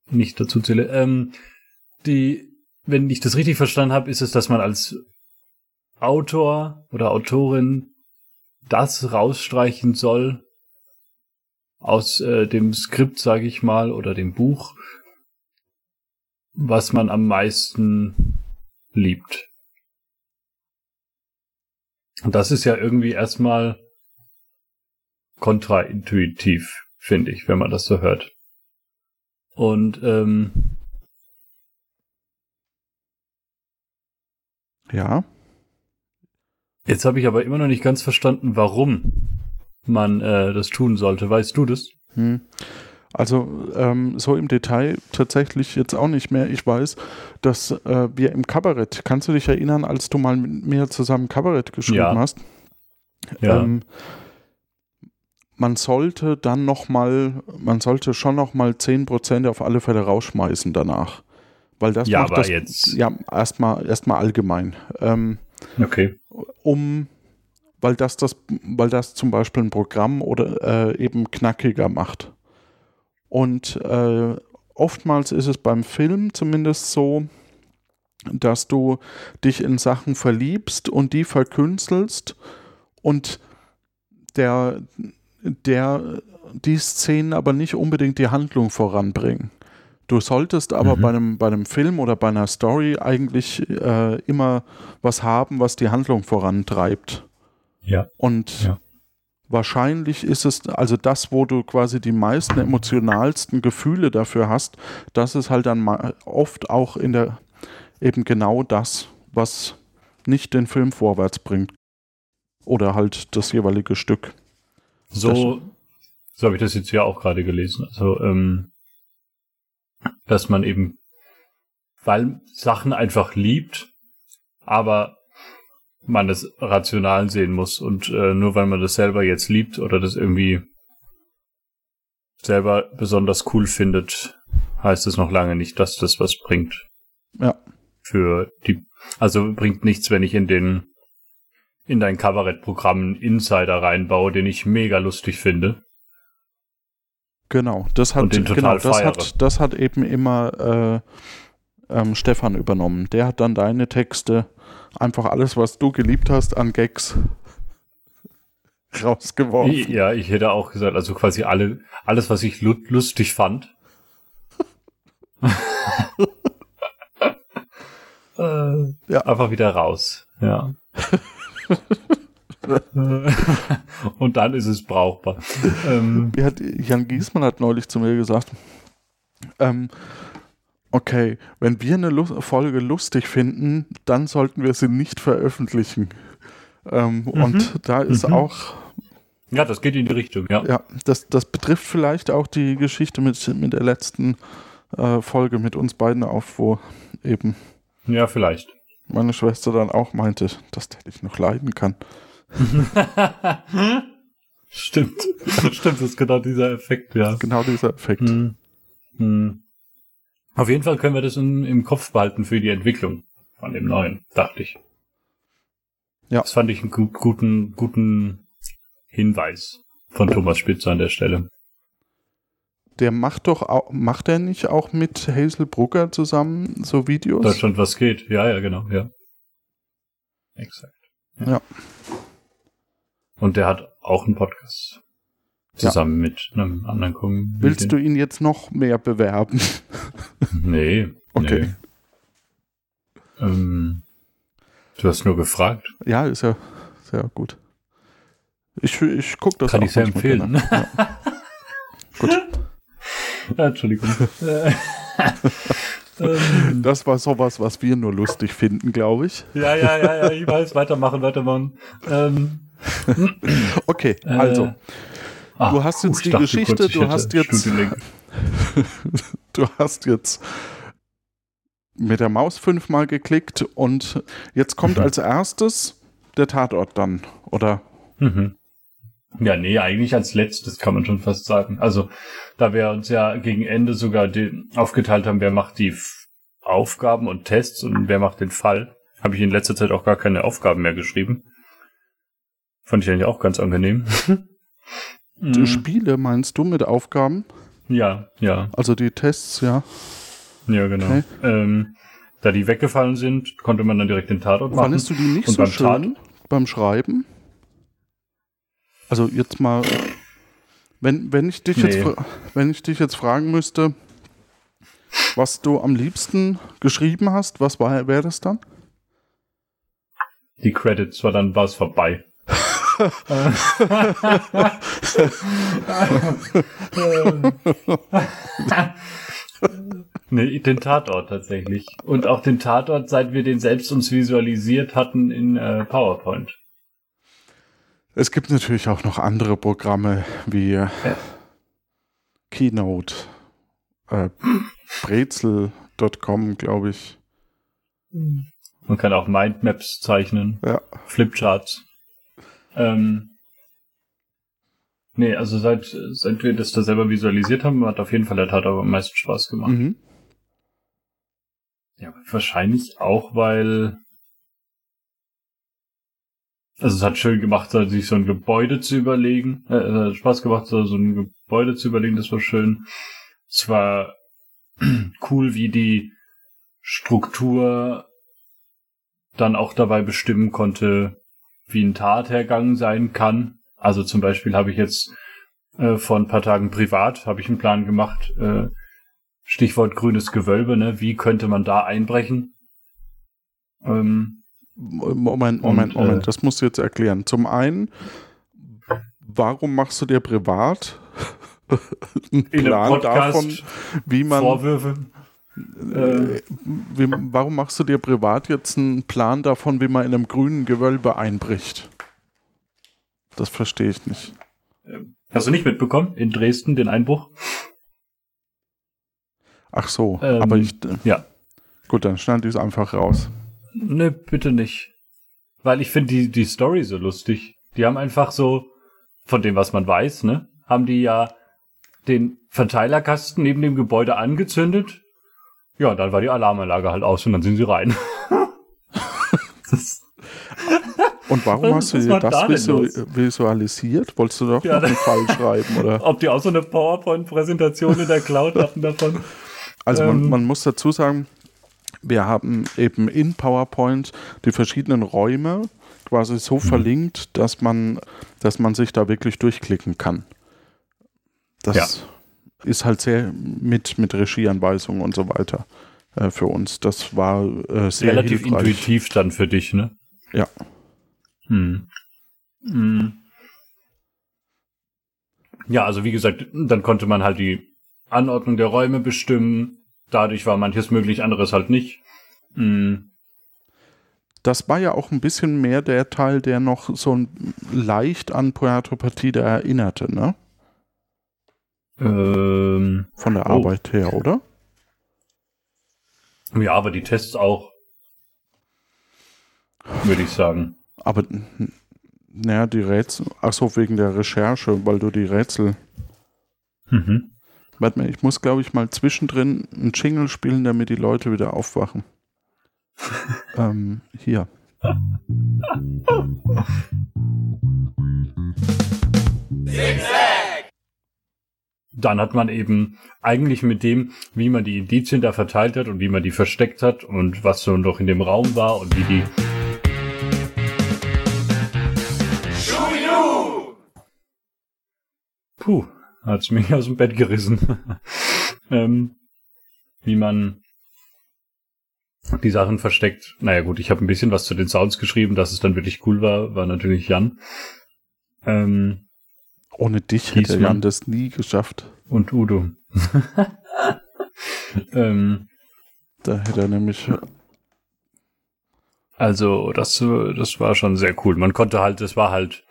nicht dazu zähle. Ähm, die, wenn ich das richtig verstanden habe, ist es, dass man als Autor oder Autorin das rausstreichen soll aus äh, dem Skript, sage ich mal, oder dem Buch, was man am meisten liebt. Und das ist ja irgendwie erstmal kontraintuitiv, finde ich, wenn man das so hört. Und ähm, ja. Jetzt habe ich aber immer noch nicht ganz verstanden, warum man äh, das tun sollte. Weißt du das? Hm. Also ähm, so im Detail tatsächlich jetzt auch nicht mehr. Ich weiß, dass äh, wir im Kabarett, kannst du dich erinnern, als du mal mit mir zusammen Kabarett geschrieben ja. hast? Ja. Ähm, man sollte dann nochmal, man sollte schon nochmal 10% auf alle Fälle rausschmeißen danach. Weil das ja, macht aber das, jetzt. ja, erstmal erstmal allgemein. Ähm, Okay. um, weil das, das, weil das zum Beispiel ein Programm oder äh, eben knackiger macht. Und äh, oftmals ist es beim Film zumindest so, dass du dich in Sachen verliebst und die verkünstelst und der, der die Szenen aber nicht unbedingt die Handlung voranbringen. Du solltest aber Mhm. bei, einem, bei einem Film oder bei einer Story eigentlich äh, immer was haben, was die Handlung vorantreibt. Ja. Und Ja. wahrscheinlich ist es, also das, wo du quasi die meisten emotionalsten Gefühle dafür hast, das ist halt dann oft auch in der eben genau das, was nicht den Film vorwärts bringt. Oder halt das jeweilige Stück. So, so habe ich das jetzt ja auch gerade gelesen. Also, ähm, dass man eben, weil Sachen einfach liebt, aber man es rational sehen muss und äh, nur weil man das selber jetzt liebt oder das irgendwie selber besonders cool findet, heißt es noch lange nicht, dass das was bringt. Ja. Für die, also bringt nichts, wenn ich in den in dein Kabarettprogramm einen Insider reinbaue, den ich mega lustig finde. Genau, das hat, genau, das feiere. hat, das hat eben immer äh, ähm, Stefan übernommen. Der hat dann deine Texte, einfach alles, was du geliebt hast, an Gags [laughs] rausgeworfen. Ja, ich hätte auch gesagt, also quasi alle, alles, was ich lu lustig fand. [laughs] äh, Ja. Einfach wieder raus. Ja. [laughs] [laughs] Und dann ist es brauchbar. ähm, hat, Jan Giesmann hat neulich zu mir gesagt, ähm, okay, wenn wir eine Lu Folge lustig finden, dann sollten wir sie nicht veröffentlichen. Ähm, Und da ist Mhm. auch, ja, das geht in die Richtung, ja. ja, das, das betrifft vielleicht auch die Geschichte mit, mit der letzten äh, Folge mit uns beiden auf, wo eben Ja, vielleicht. meine Schwester dann auch meinte, dass der dich noch leiden kann. Stimmt. [laughs] Stimmt, das ist genau dieser Effekt, ja. Genau dieser Effekt. Hm. Hm. Auf jeden Fall können wir das in, im Kopf behalten für die Entwicklung von dem neuen, dachte ich. Ja. Das fand ich einen gut, guten, guten Hinweis von Thomas Spitzer an der Stelle. Der macht doch auch, macht er nicht auch mit Hazel Brugger zusammen so Videos? Deutschland, was geht? Ja, ja, genau, ja. Exakt. Ja. Und der hat auch einen Podcast. Zusammen mit einem anderen Kollegen. Willst du ihn jetzt noch mehr bewerben? [laughs] Nee. Okay. Nee. Ähm, du hast nur gefragt. Ja, ist ja sehr gut. Ich, ich gucke das Kann auch ich sehr empfehlen. Ja. [laughs] Gut, Ja, Entschuldigung. [laughs] Das war sowas, was wir nur lustig finden, glaube ich. ja, ja, ja, ja, ich weiß. Weitermachen, weitermachen. Ähm, [laughs] Okay, äh, also, ah, du hast jetzt ich die Geschichte, kurz, du hast jetzt, [laughs] du hast jetzt mit der Maus fünfmal geklickt und jetzt kommt Mhm. als erstes der Tatort dann, oder? Mhm. Ja, nee, eigentlich als letztes kann man schon fast sagen. Also, da wir uns ja gegen Ende sogar aufgeteilt haben, wer macht die Aufgaben und Tests und wer macht den Fall, habe ich in letzter Zeit auch gar keine Aufgaben mehr geschrieben. Fand ich eigentlich auch ganz angenehm. Die Mhm. Spiele meinst du mit Aufgaben? Ja, ja, Also die Tests, ja. ja, genau. Okay. Ähm, da die weggefallen sind, konnte man dann direkt den Tatort machen. Fandest du die nicht Und so beim schön beim Schreiben? Also jetzt mal, wenn, wenn, ich dich jetzt, Nee. fra- wenn ich dich jetzt fragen müsste, was du am liebsten geschrieben hast, was wäre das dann? Die Credits war dann war es vorbei. [laughs] nee, den Tatort tatsächlich. Und auch den Tatort, seit wir den selbst uns visualisiert hatten in äh, PowerPoint. Es gibt natürlich auch noch andere Programme wie äh, Keynote, äh, Brezel.com, glaube ich. Man kann auch Mindmaps zeichnen, Ja. Flipcharts. Ähm, Nee, also seit, seit wir das da selber visualisiert haben, hat auf jeden Fall der Tat aber am meisten Spaß gemacht. Mhm. Ja, wahrscheinlich auch, weil also es hat schön gemacht, sich so ein Gebäude zu überlegen. Äh, es hat Spaß gemacht, so ein Gebäude zu überlegen, das war schön. Es war [clears throat] cool, wie die Struktur dann auch dabei bestimmen konnte, wie ein Tathergang sein kann. Also zum Beispiel habe ich jetzt äh, vor ein paar Tagen privat, habe ich einen Plan gemacht, äh, Stichwort grünes Gewölbe, ne? wie könnte man da einbrechen? Ähm, Moment, Moment, und, Moment, äh, das musst du jetzt erklären. Zum einen, warum machst du dir privat [laughs] einen Plan davon, wie man Vorwürfe äh, wie, warum machst du dir privat jetzt einen Plan davon, wie man in einem grünen Gewölbe einbricht? Das verstehe ich nicht. Hast du nicht mitbekommen? In Dresden den Einbruch? Ach so, ähm, aber ich. Äh, ja. Gut, dann schneide ich es einfach raus. Ne, bitte nicht. Weil ich finde die, die Story so lustig. Die haben einfach so, von dem, was man weiß, ne, haben die ja den Verteilerkasten neben dem Gebäude angezündet. Ja, dann war die Alarmanlage halt aus und dann sind sie rein. [laughs] Und warum hast du dir das da visu visualisiert? Wolltest du doch ja, einen [laughs] Fall schreiben, oder? Ob die auch so eine PowerPoint-Präsentation in der Cloud hatten davon? Also ähm, man, man, muss dazu sagen, wir haben eben in PowerPoint die verschiedenen Räume quasi so mhm. verlinkt, dass man, dass man sich da wirklich durchklicken kann. Das ja. Ist halt sehr mit, mit Regieanweisungen und so weiter äh, für uns. Das war äh, sehr Relativ hilfreich. intuitiv dann für dich, ne? Ja. Hm. Hm. Ja, also wie gesagt, dann konnte man halt die Anordnung der Räume bestimmen. Dadurch war manches möglich, anderes halt nicht. Hm. Das war ja auch ein bisschen mehr der Teil, der noch so leicht an Puerto Partida erinnerte, ne? Ähm, Von der oh. Arbeit her, oder? Ja, aber die Tests auch. Würde ich sagen. Aber, naja, die Rätsel, ach so, wegen der Recherche, weil du die Rätsel. Mhm. Warte mal, ich muss, glaube ich, mal zwischendrin einen Jingle spielen, damit die Leute wieder aufwachen. [laughs] ähm, hier. Dann hat man eben eigentlich mit dem, wie man die Indizien da verteilt hat und wie man die versteckt hat und was so noch in dem Raum war und wie die Puh, hat's mich aus dem Bett gerissen. [laughs] ähm, wie man die Sachen versteckt. Naja gut, ich habe ein bisschen was zu den Sounds geschrieben, dass es dann wirklich cool war, war natürlich Jan. Ähm, Ohne dich hätte Jan das nie geschafft. Und Udo. [laughs] ähm, da hätte er nämlich. Also, das, das war schon sehr cool. Man konnte halt, es war halt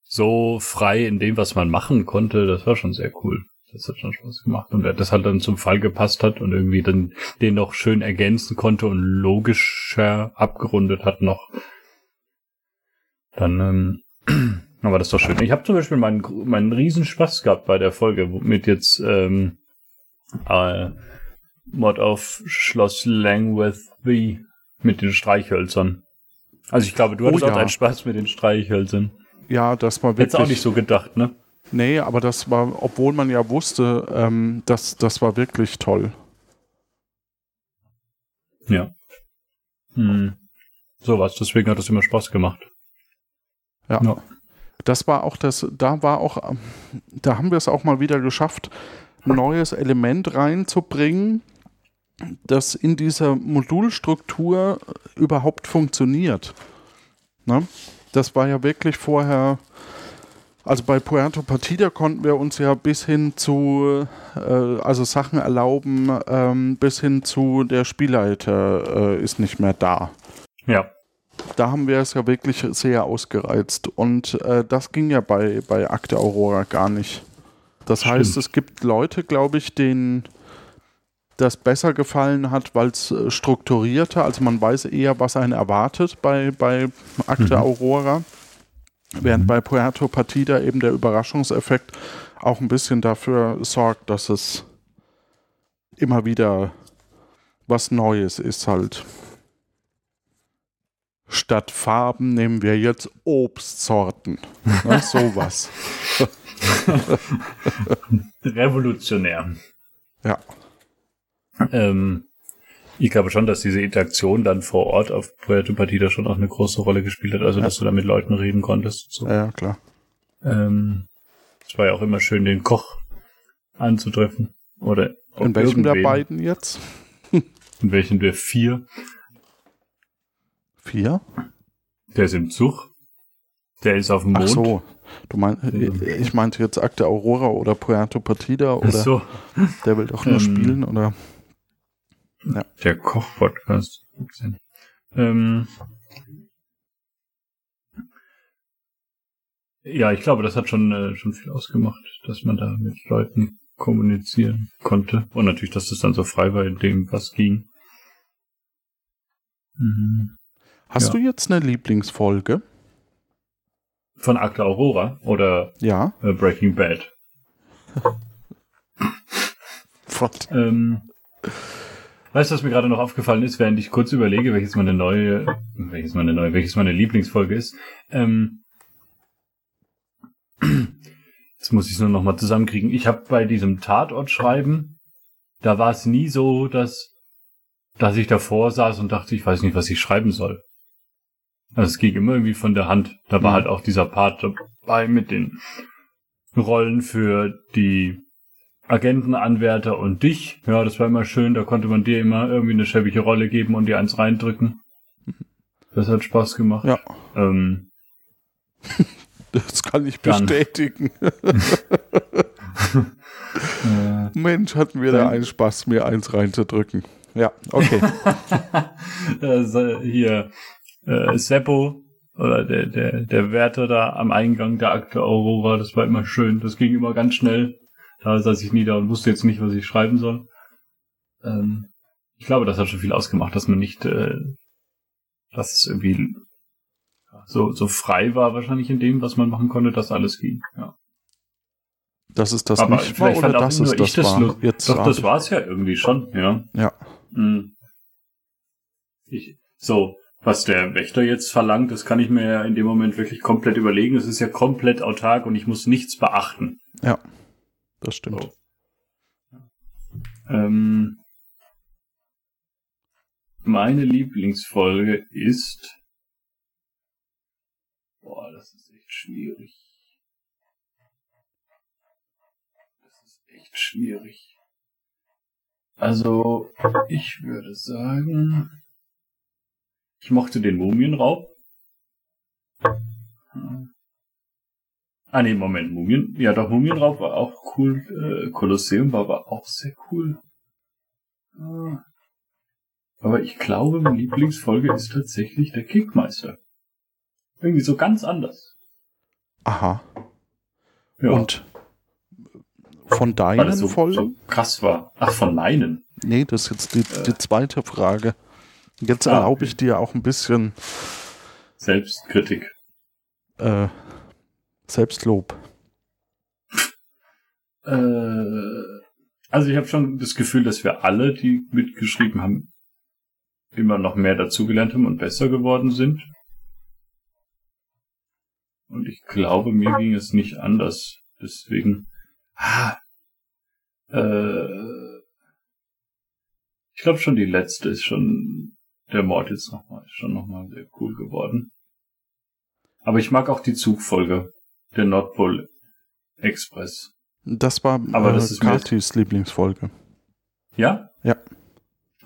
so frei in dem, was man machen konnte, das war schon sehr cool. Das hat schon Spaß gemacht. Und wer das halt dann zum Fall gepasst hat und irgendwie dann den noch schön ergänzen konnte und logischer abgerundet hat noch, dann ähm, [clears throat] war das doch schön. Ich habe zum Beispiel meinen, meinen riesen Spaß gehabt bei der Folge mit jetzt ähm, äh, Mod auf Schloss Langworthy mit den Streichhölzern. Also ich glaube, du hattest oh, ja. auch deinen Spaß mit den Streichhölzern. Ja, das war wirklich. Hättest auch nicht so gedacht, ne? Nee, aber das war, obwohl man ja wusste, ähm, das, das war wirklich toll. Ja. Hm. So was, deswegen hat es immer Spaß gemacht. Ja. ja. Das war auch das, da war auch, da haben wir es auch mal wieder geschafft, ein neues Element reinzubringen, das in dieser Modulstruktur überhaupt funktioniert. Ne? das war ja wirklich vorher, also bei Puerto Partida konnten wir uns ja bis hin zu, äh, also Sachen erlauben, ähm, bis hin zu der Spielleiter äh, ist nicht mehr da. Ja. Da haben wir es ja wirklich sehr ausgereizt und äh, das ging ja bei, bei Akte Aurora gar nicht. Das Stimmt. heißt, es gibt Leute, glaube ich, denen das besser gefallen hat, weil es äh, strukturierter, also man weiß eher, was einen erwartet bei, bei Akte mhm. Aurora. Während mhm. bei Puerto Partida eben der Überraschungseffekt auch ein bisschen dafür sorgt, dass es immer wieder was Neues ist halt. Statt Farben nehmen wir jetzt Obstsorten. Na, [laughs] sowas. Revolutionär. Ja. Ähm, ich glaube schon, dass diese Interaktion dann vor Ort auf Puerto Partida schon auch eine große Rolle gespielt hat, also ja. dass du da mit Leuten reden konntest. So. Ja, klar. Ähm, es war ja auch immer schön, den Koch anzutreffen. Oder in welchem der beiden jetzt? in welchem der vier? Vier? Der ist im Zug. Der ist auf dem Mond. Ach so. Du mein, ich meinte jetzt Akte Aurora oder Puerto Partida oder so. der will doch nur ähm, spielen oder ja. Der Koch-Podcast. Ähm, ja, ich glaube, das hat schon, äh, schon viel ausgemacht, dass man da mit Leuten kommunizieren konnte. Und natürlich, dass das dann so frei war in dem, was ging. Mhm. Hast ja. du jetzt eine Lieblingsfolge? Von Akte Aurora oder ja. Äh, Breaking Bad? ähm, weißt du, was mir gerade noch aufgefallen ist, während ich kurz überlege, welches meine neue, welches meine neue, welches meine Lieblingsfolge ist? Ähm, [clears throat] jetzt muss ich es nur noch mal zusammenkriegen. Ich habe bei diesem Tatort schreiben, da war es nie so, dass, dass ich davor saß und dachte, ich weiß nicht, was ich schreiben soll. Also es ging immer irgendwie von der Hand. Da war mhm. halt auch dieser Part dabei mit den Rollen für die Agenten, Anwärter und dich. Ja, das war immer schön. Da konnte man dir immer irgendwie eine schäbige Rolle geben und dir eins reindrücken. Das hat Spaß gemacht. Ja. Ähm, [laughs] das kann ich bestätigen. [laughs] Mensch, hatten wir da einen Spaß, mir eins reinzudrücken. Ja, okay. [laughs] also hier, äh, Seppo oder der, der, der Wärter da am Eingang der Akte Aurora, das war immer schön. Das ging immer ganz schnell. Da saß ich nieder und wusste jetzt nicht, was ich schreiben soll. Ähm, ich glaube, das hat schon viel ausgemacht, dass man nicht, äh, dass es irgendwie so, so frei war wahrscheinlich in dem, was man machen konnte, dass alles ging. Ja. Das ist das Aber nicht war oder das ist das, das war? Jetzt doch, das war es ja irgendwie schon, ja. Ja. Hm. Ich, so, was der Wächter jetzt verlangt, das kann ich mir ja in dem Moment wirklich komplett überlegen. Es ist ja komplett autark und ich muss nichts beachten. Ja, das stimmt. So. Ähm, meine Lieblingsfolge ist. Boah, das ist echt schwierig. Das ist echt schwierig. Also, ich würde sagen. Ich mochte den Mumienraub. Ah nee, Moment, Mumien. Ja, doch, Mumienraub war auch cool. Äh, Kolosseum war aber auch sehr cool. Ah. Aber ich glaube, meine Lieblingsfolge ist tatsächlich der Kickmeister. Irgendwie so ganz anders. Aha. Ja. Und von deinen so, Folgen? So krass war. Ach, von meinen? Nee, das ist jetzt die, die zweite Frage. Jetzt ah, erlaube ich dir auch ein bisschen Selbstkritik. Äh, Selbstlob. Äh, also ich habe schon das Gefühl, dass wir alle, die mitgeschrieben haben, immer noch mehr dazugelernt haben und besser geworden sind. Und ich glaube, mir ging es nicht anders. Deswegen. Ah, äh, ich glaube schon, die letzte ist schon der Mord jetzt nochmal, ist schon nochmal sehr cool geworden. Aber ich mag auch die Zugfolge, der Nordpol Express. Das war Aber äh, das ist Katis Lieblingsfolge. Ja? Ja.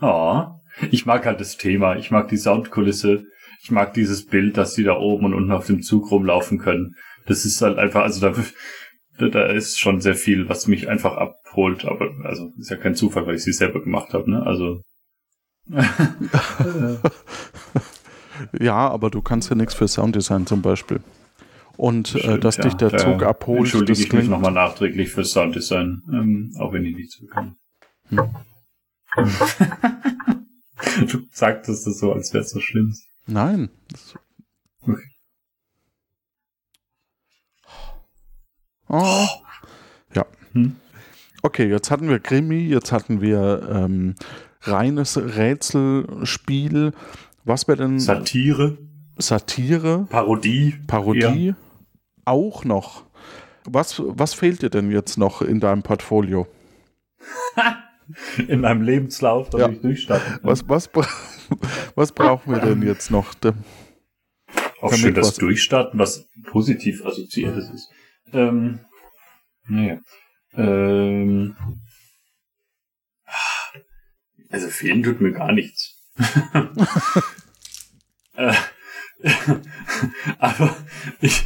Oh, ich mag halt das Thema, ich mag die Soundkulisse, ich mag dieses Bild, dass sie da oben und unten auf dem Zug rumlaufen können. Das ist halt einfach, also da, [laughs] da ist schon sehr viel, was mich einfach abholt, aber also ist ja kein Zufall, weil ich sie selber gemacht habe, ne? Also ja, aber du kannst ja nichts für Sounddesign zum Beispiel. Und äh, Stimmt, äh, dass ja. dich der Zug da abholt. Entschuldige das ich mich nochmal nachträglich für Sounddesign, ähm, auch wenn ich nichts bekomme. Hm. du sagtest das so, als wäre es so schlimm. Nein. Okay. Oh. Ja. Hm. Okay, jetzt hatten wir Krimi, jetzt hatten wir ähm, reines Rätselspiel. Was wäre denn. Satire. Satire. Parodie. Parodie. Ja. Auch noch. Was, was fehlt dir denn jetzt noch in deinem Portfolio? [laughs] in meinem Lebenslauf, dass ja. ich durchstarten Was, was, [laughs] was brauchen wir denn jetzt noch? Auch schön, dass Durchstarten was positiv assoziiert ist. Ähm, naja. Ähm, also fehlen tut mir gar nichts. [laughs] äh, [laughs] aber ich,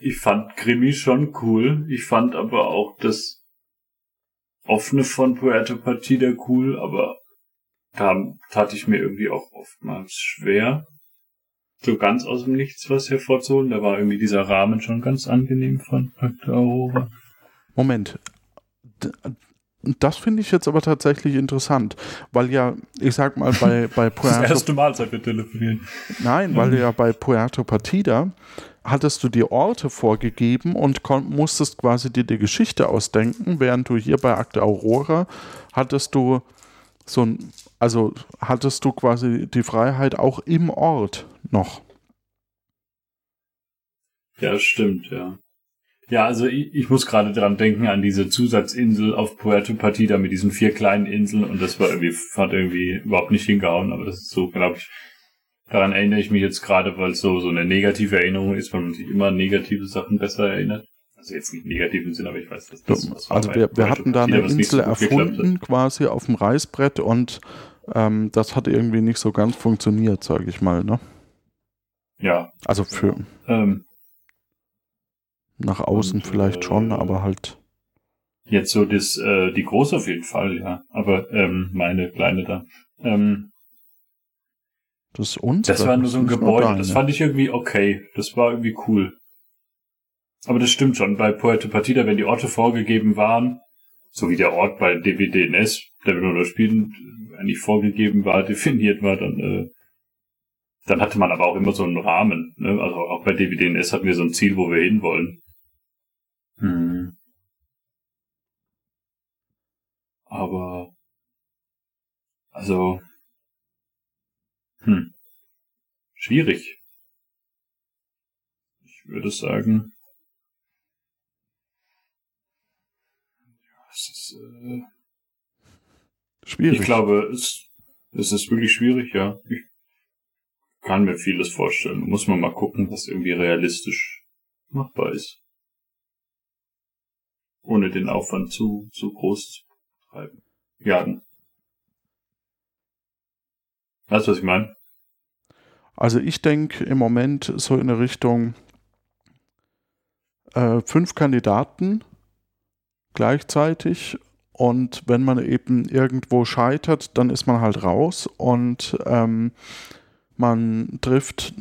ich fand Krimi schon cool. Ich fand aber auch das offene von Puerto Partida cool, aber da tat ich mir irgendwie auch oftmals schwer, so ganz aus dem Nichts was hervorzuholen. Da war irgendwie dieser Rahmen schon ganz angenehm von Akte Aurora. Moment. Das finde ich jetzt aber tatsächlich interessant, weil ja, ich sag mal, bei, [laughs] bei Puerto... Das erste Mal, seit wir telefonieren. Nein, weil ja bei Puerto Partida hattest du die Orte vorgegeben und musstest quasi dir die Geschichte ausdenken, während du hier bei Akte Aurora hattest du so ein, also hattest du quasi die Freiheit auch im Ort noch. Ja, stimmt, ja. Ja, also ich, ich muss gerade dran denken an diese Zusatzinsel auf Puerto Partida mit diesen vier kleinen Inseln und das war irgendwie, hat irgendwie überhaupt nicht hingehauen, aber das ist so, glaube ich, daran erinnere ich mich jetzt gerade, weil es so, so eine negative Erinnerung ist, weil man sich immer an negative Sachen besser erinnert. Also jetzt nicht negativ im Sinn, aber ich weiß, dass das was. Also wir, wir hatten da eine Insel so erfunden quasi auf dem Reißbrett und ähm, das hat irgendwie nicht so ganz funktioniert, sage ich mal, ne? Ja. Also für ähm, nach außen und, vielleicht schon, äh, aber halt. Jetzt so das, äh, die große auf jeden Fall, ja. Aber ähm, meine kleine da. Ähm, das uns. Das war nur so ein Gebäude. Das fand ich irgendwie okay. Das war irgendwie cool. Aber das stimmt schon. Bei Puerto Partida, wenn die Orte vorgegeben waren, so wie der Ort bei DWDNS, der wir nur spielen, eigentlich vorgegeben war, definiert war, dann, äh, dann hatte man aber auch immer so einen Rahmen. Ne? Also auch bei DWDNS hatten wir so ein Ziel, wo wir hinwollen. Hm. Aber also hm, schwierig. Ich würde sagen, es ist äh, schwierig. Ich glaube, es, es ist wirklich schwierig, ja. Ich kann mir vieles vorstellen. Muss man mal gucken, was irgendwie realistisch machbar ist ohne den Aufwand zu, zu groß zu treiben. Ja. Weißt du, was ich meine? Also ich denke im Moment so in der Richtung äh, fünf Kandidaten gleichzeitig und wenn man eben irgendwo scheitert, dann ist man halt raus und ähm, man trifft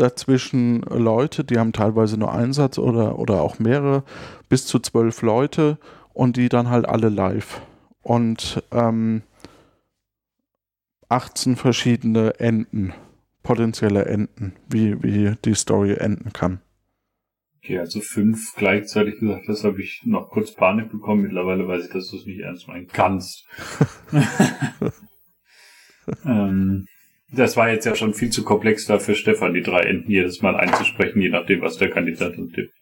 dazwischen Leute, die haben teilweise nur Einsatz oder, oder auch mehrere, bis zu zwölf Leute und die dann halt alle live. Und ähm, 18 verschiedene Enden, potenzielle Enden, wie, wie die Story enden kann. Okay, also fünf gleichzeitig gesagt, das habe ich noch kurz Panik bekommen. Mittlerweile weiß ich, dass du es nicht ernst meinen kannst. [laughs] [laughs] ähm, das war jetzt ja schon viel zu komplex da für Stefan, die drei Enden jedes Mal einzusprechen, je nachdem, was der Kandidat uns tippt.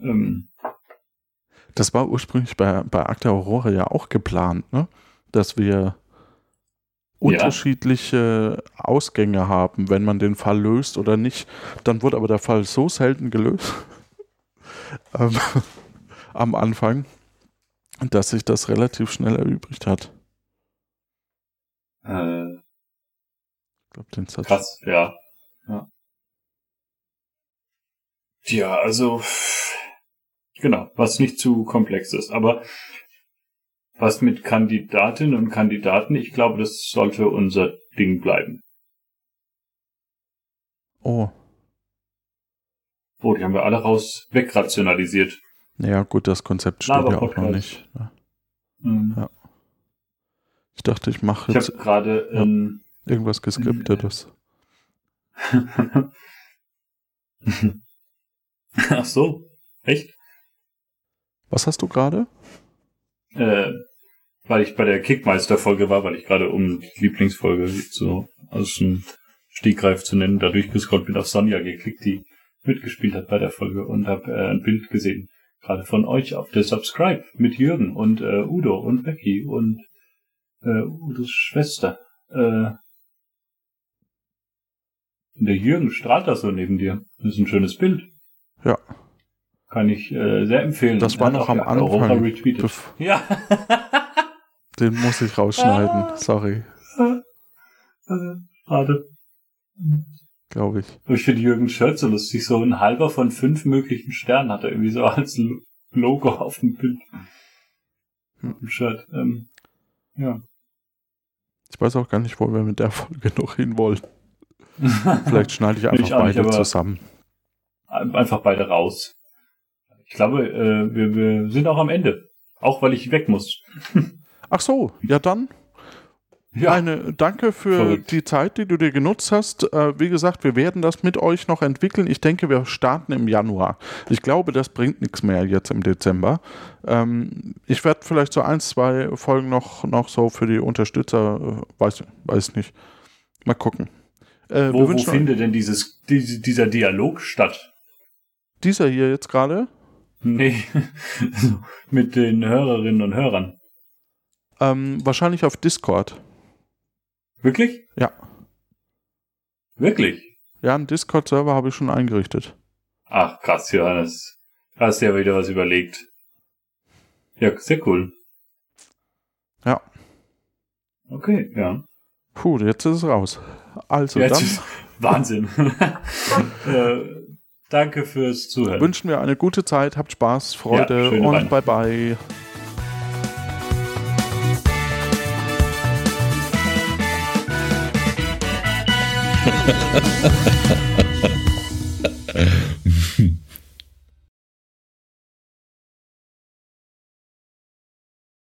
Ähm. Das war ursprünglich bei, bei Akta Aurora ja auch geplant, ne? Dass wir unterschiedliche ja. Ausgänge haben, wenn man den Fall löst oder nicht. Dann wurde aber der Fall so selten gelöst [laughs] ähm, am Anfang, dass sich das relativ schnell erübrigt hat. Äh, glaube, den Satz. Krass, ja. ja. Ja, also genau, was nicht zu komplex ist. Aber was mit Kandidatinnen und Kandidaten, ich glaube, das sollte unser Ding bleiben. Oh. Oh, die haben wir alle raus wegrationalisiert. Ja, gut, das Konzept steht ja auch noch nicht. Mhm. ja. Ich dachte, ich mache jetzt. Ich habe gerade ähm, Irgendwas geskriptetes. [laughs] Ach so, echt? Was hast du gerade? Äh, weil ich bei der Kickmeister-Folge war, weil ich gerade um Lieblingsfolge so aus dem Stegreif zu nennen, da durchgescrollt bin auf Sonja geklickt, die mitgespielt hat bei der Folge und habe äh, ein Bild gesehen, gerade von euch auf der Subscribe mit Jürgen und äh, Udo und Becky und äh, Udos Schwester. Äh, der Jürgen strahlt da so neben dir. Das ist ein schönes Bild. Ja. Kann ich äh, sehr empfehlen. Das war noch am Anfang. Ja. [laughs] Den muss ich rausschneiden. Sorry. Schade. Glaube ich. Ich finde Jürgen Shirt so lustig. So ein halber von fünf möglichen Sternen hat er irgendwie so als Logo auf dem Bild. Hm. Shirt. Ähm, ja. Ich weiß auch gar nicht, wo wir mit der Folge noch hinwollen. Vielleicht schneide ich einfach ich beide nicht, zusammen. Einfach beide raus. Ich glaube, äh, wir, wir sind auch am Ende. Auch weil ich weg muss. [laughs] Ach so, ja dann. Ja. Eine, danke für Verrückt. die Zeit, die du dir genutzt hast. Äh, wie gesagt, wir werden das mit euch noch entwickeln. Ich denke, wir starten im Januar. Ich glaube, das bringt nichts mehr jetzt im Dezember. Ähm, ich werde vielleicht so ein, zwei Folgen noch, noch so für die Unterstützer, äh, weiß, weiß nicht. Mal gucken. Äh, wo, wo findet denn dieses, die, dieser Dialog statt? Dieser hier jetzt gerade? Nee, [laughs] mit den Hörerinnen und Hörern. Ähm, wahrscheinlich auf Discord. Wirklich? Ja. Wirklich? Ja, einen Discord-Server habe ich schon eingerichtet. Ach, krass, Johannes. Hast ja wieder was überlegt. Ja, sehr cool. Ja. Okay, ja. Puh, jetzt ist es raus. Also jetzt dann. [laughs] Wahnsinn. [laughs] äh, danke fürs Zuhören. Wünschen wir eine gute Zeit, habt Spaß, Freude ja, und bye bye. [laughs]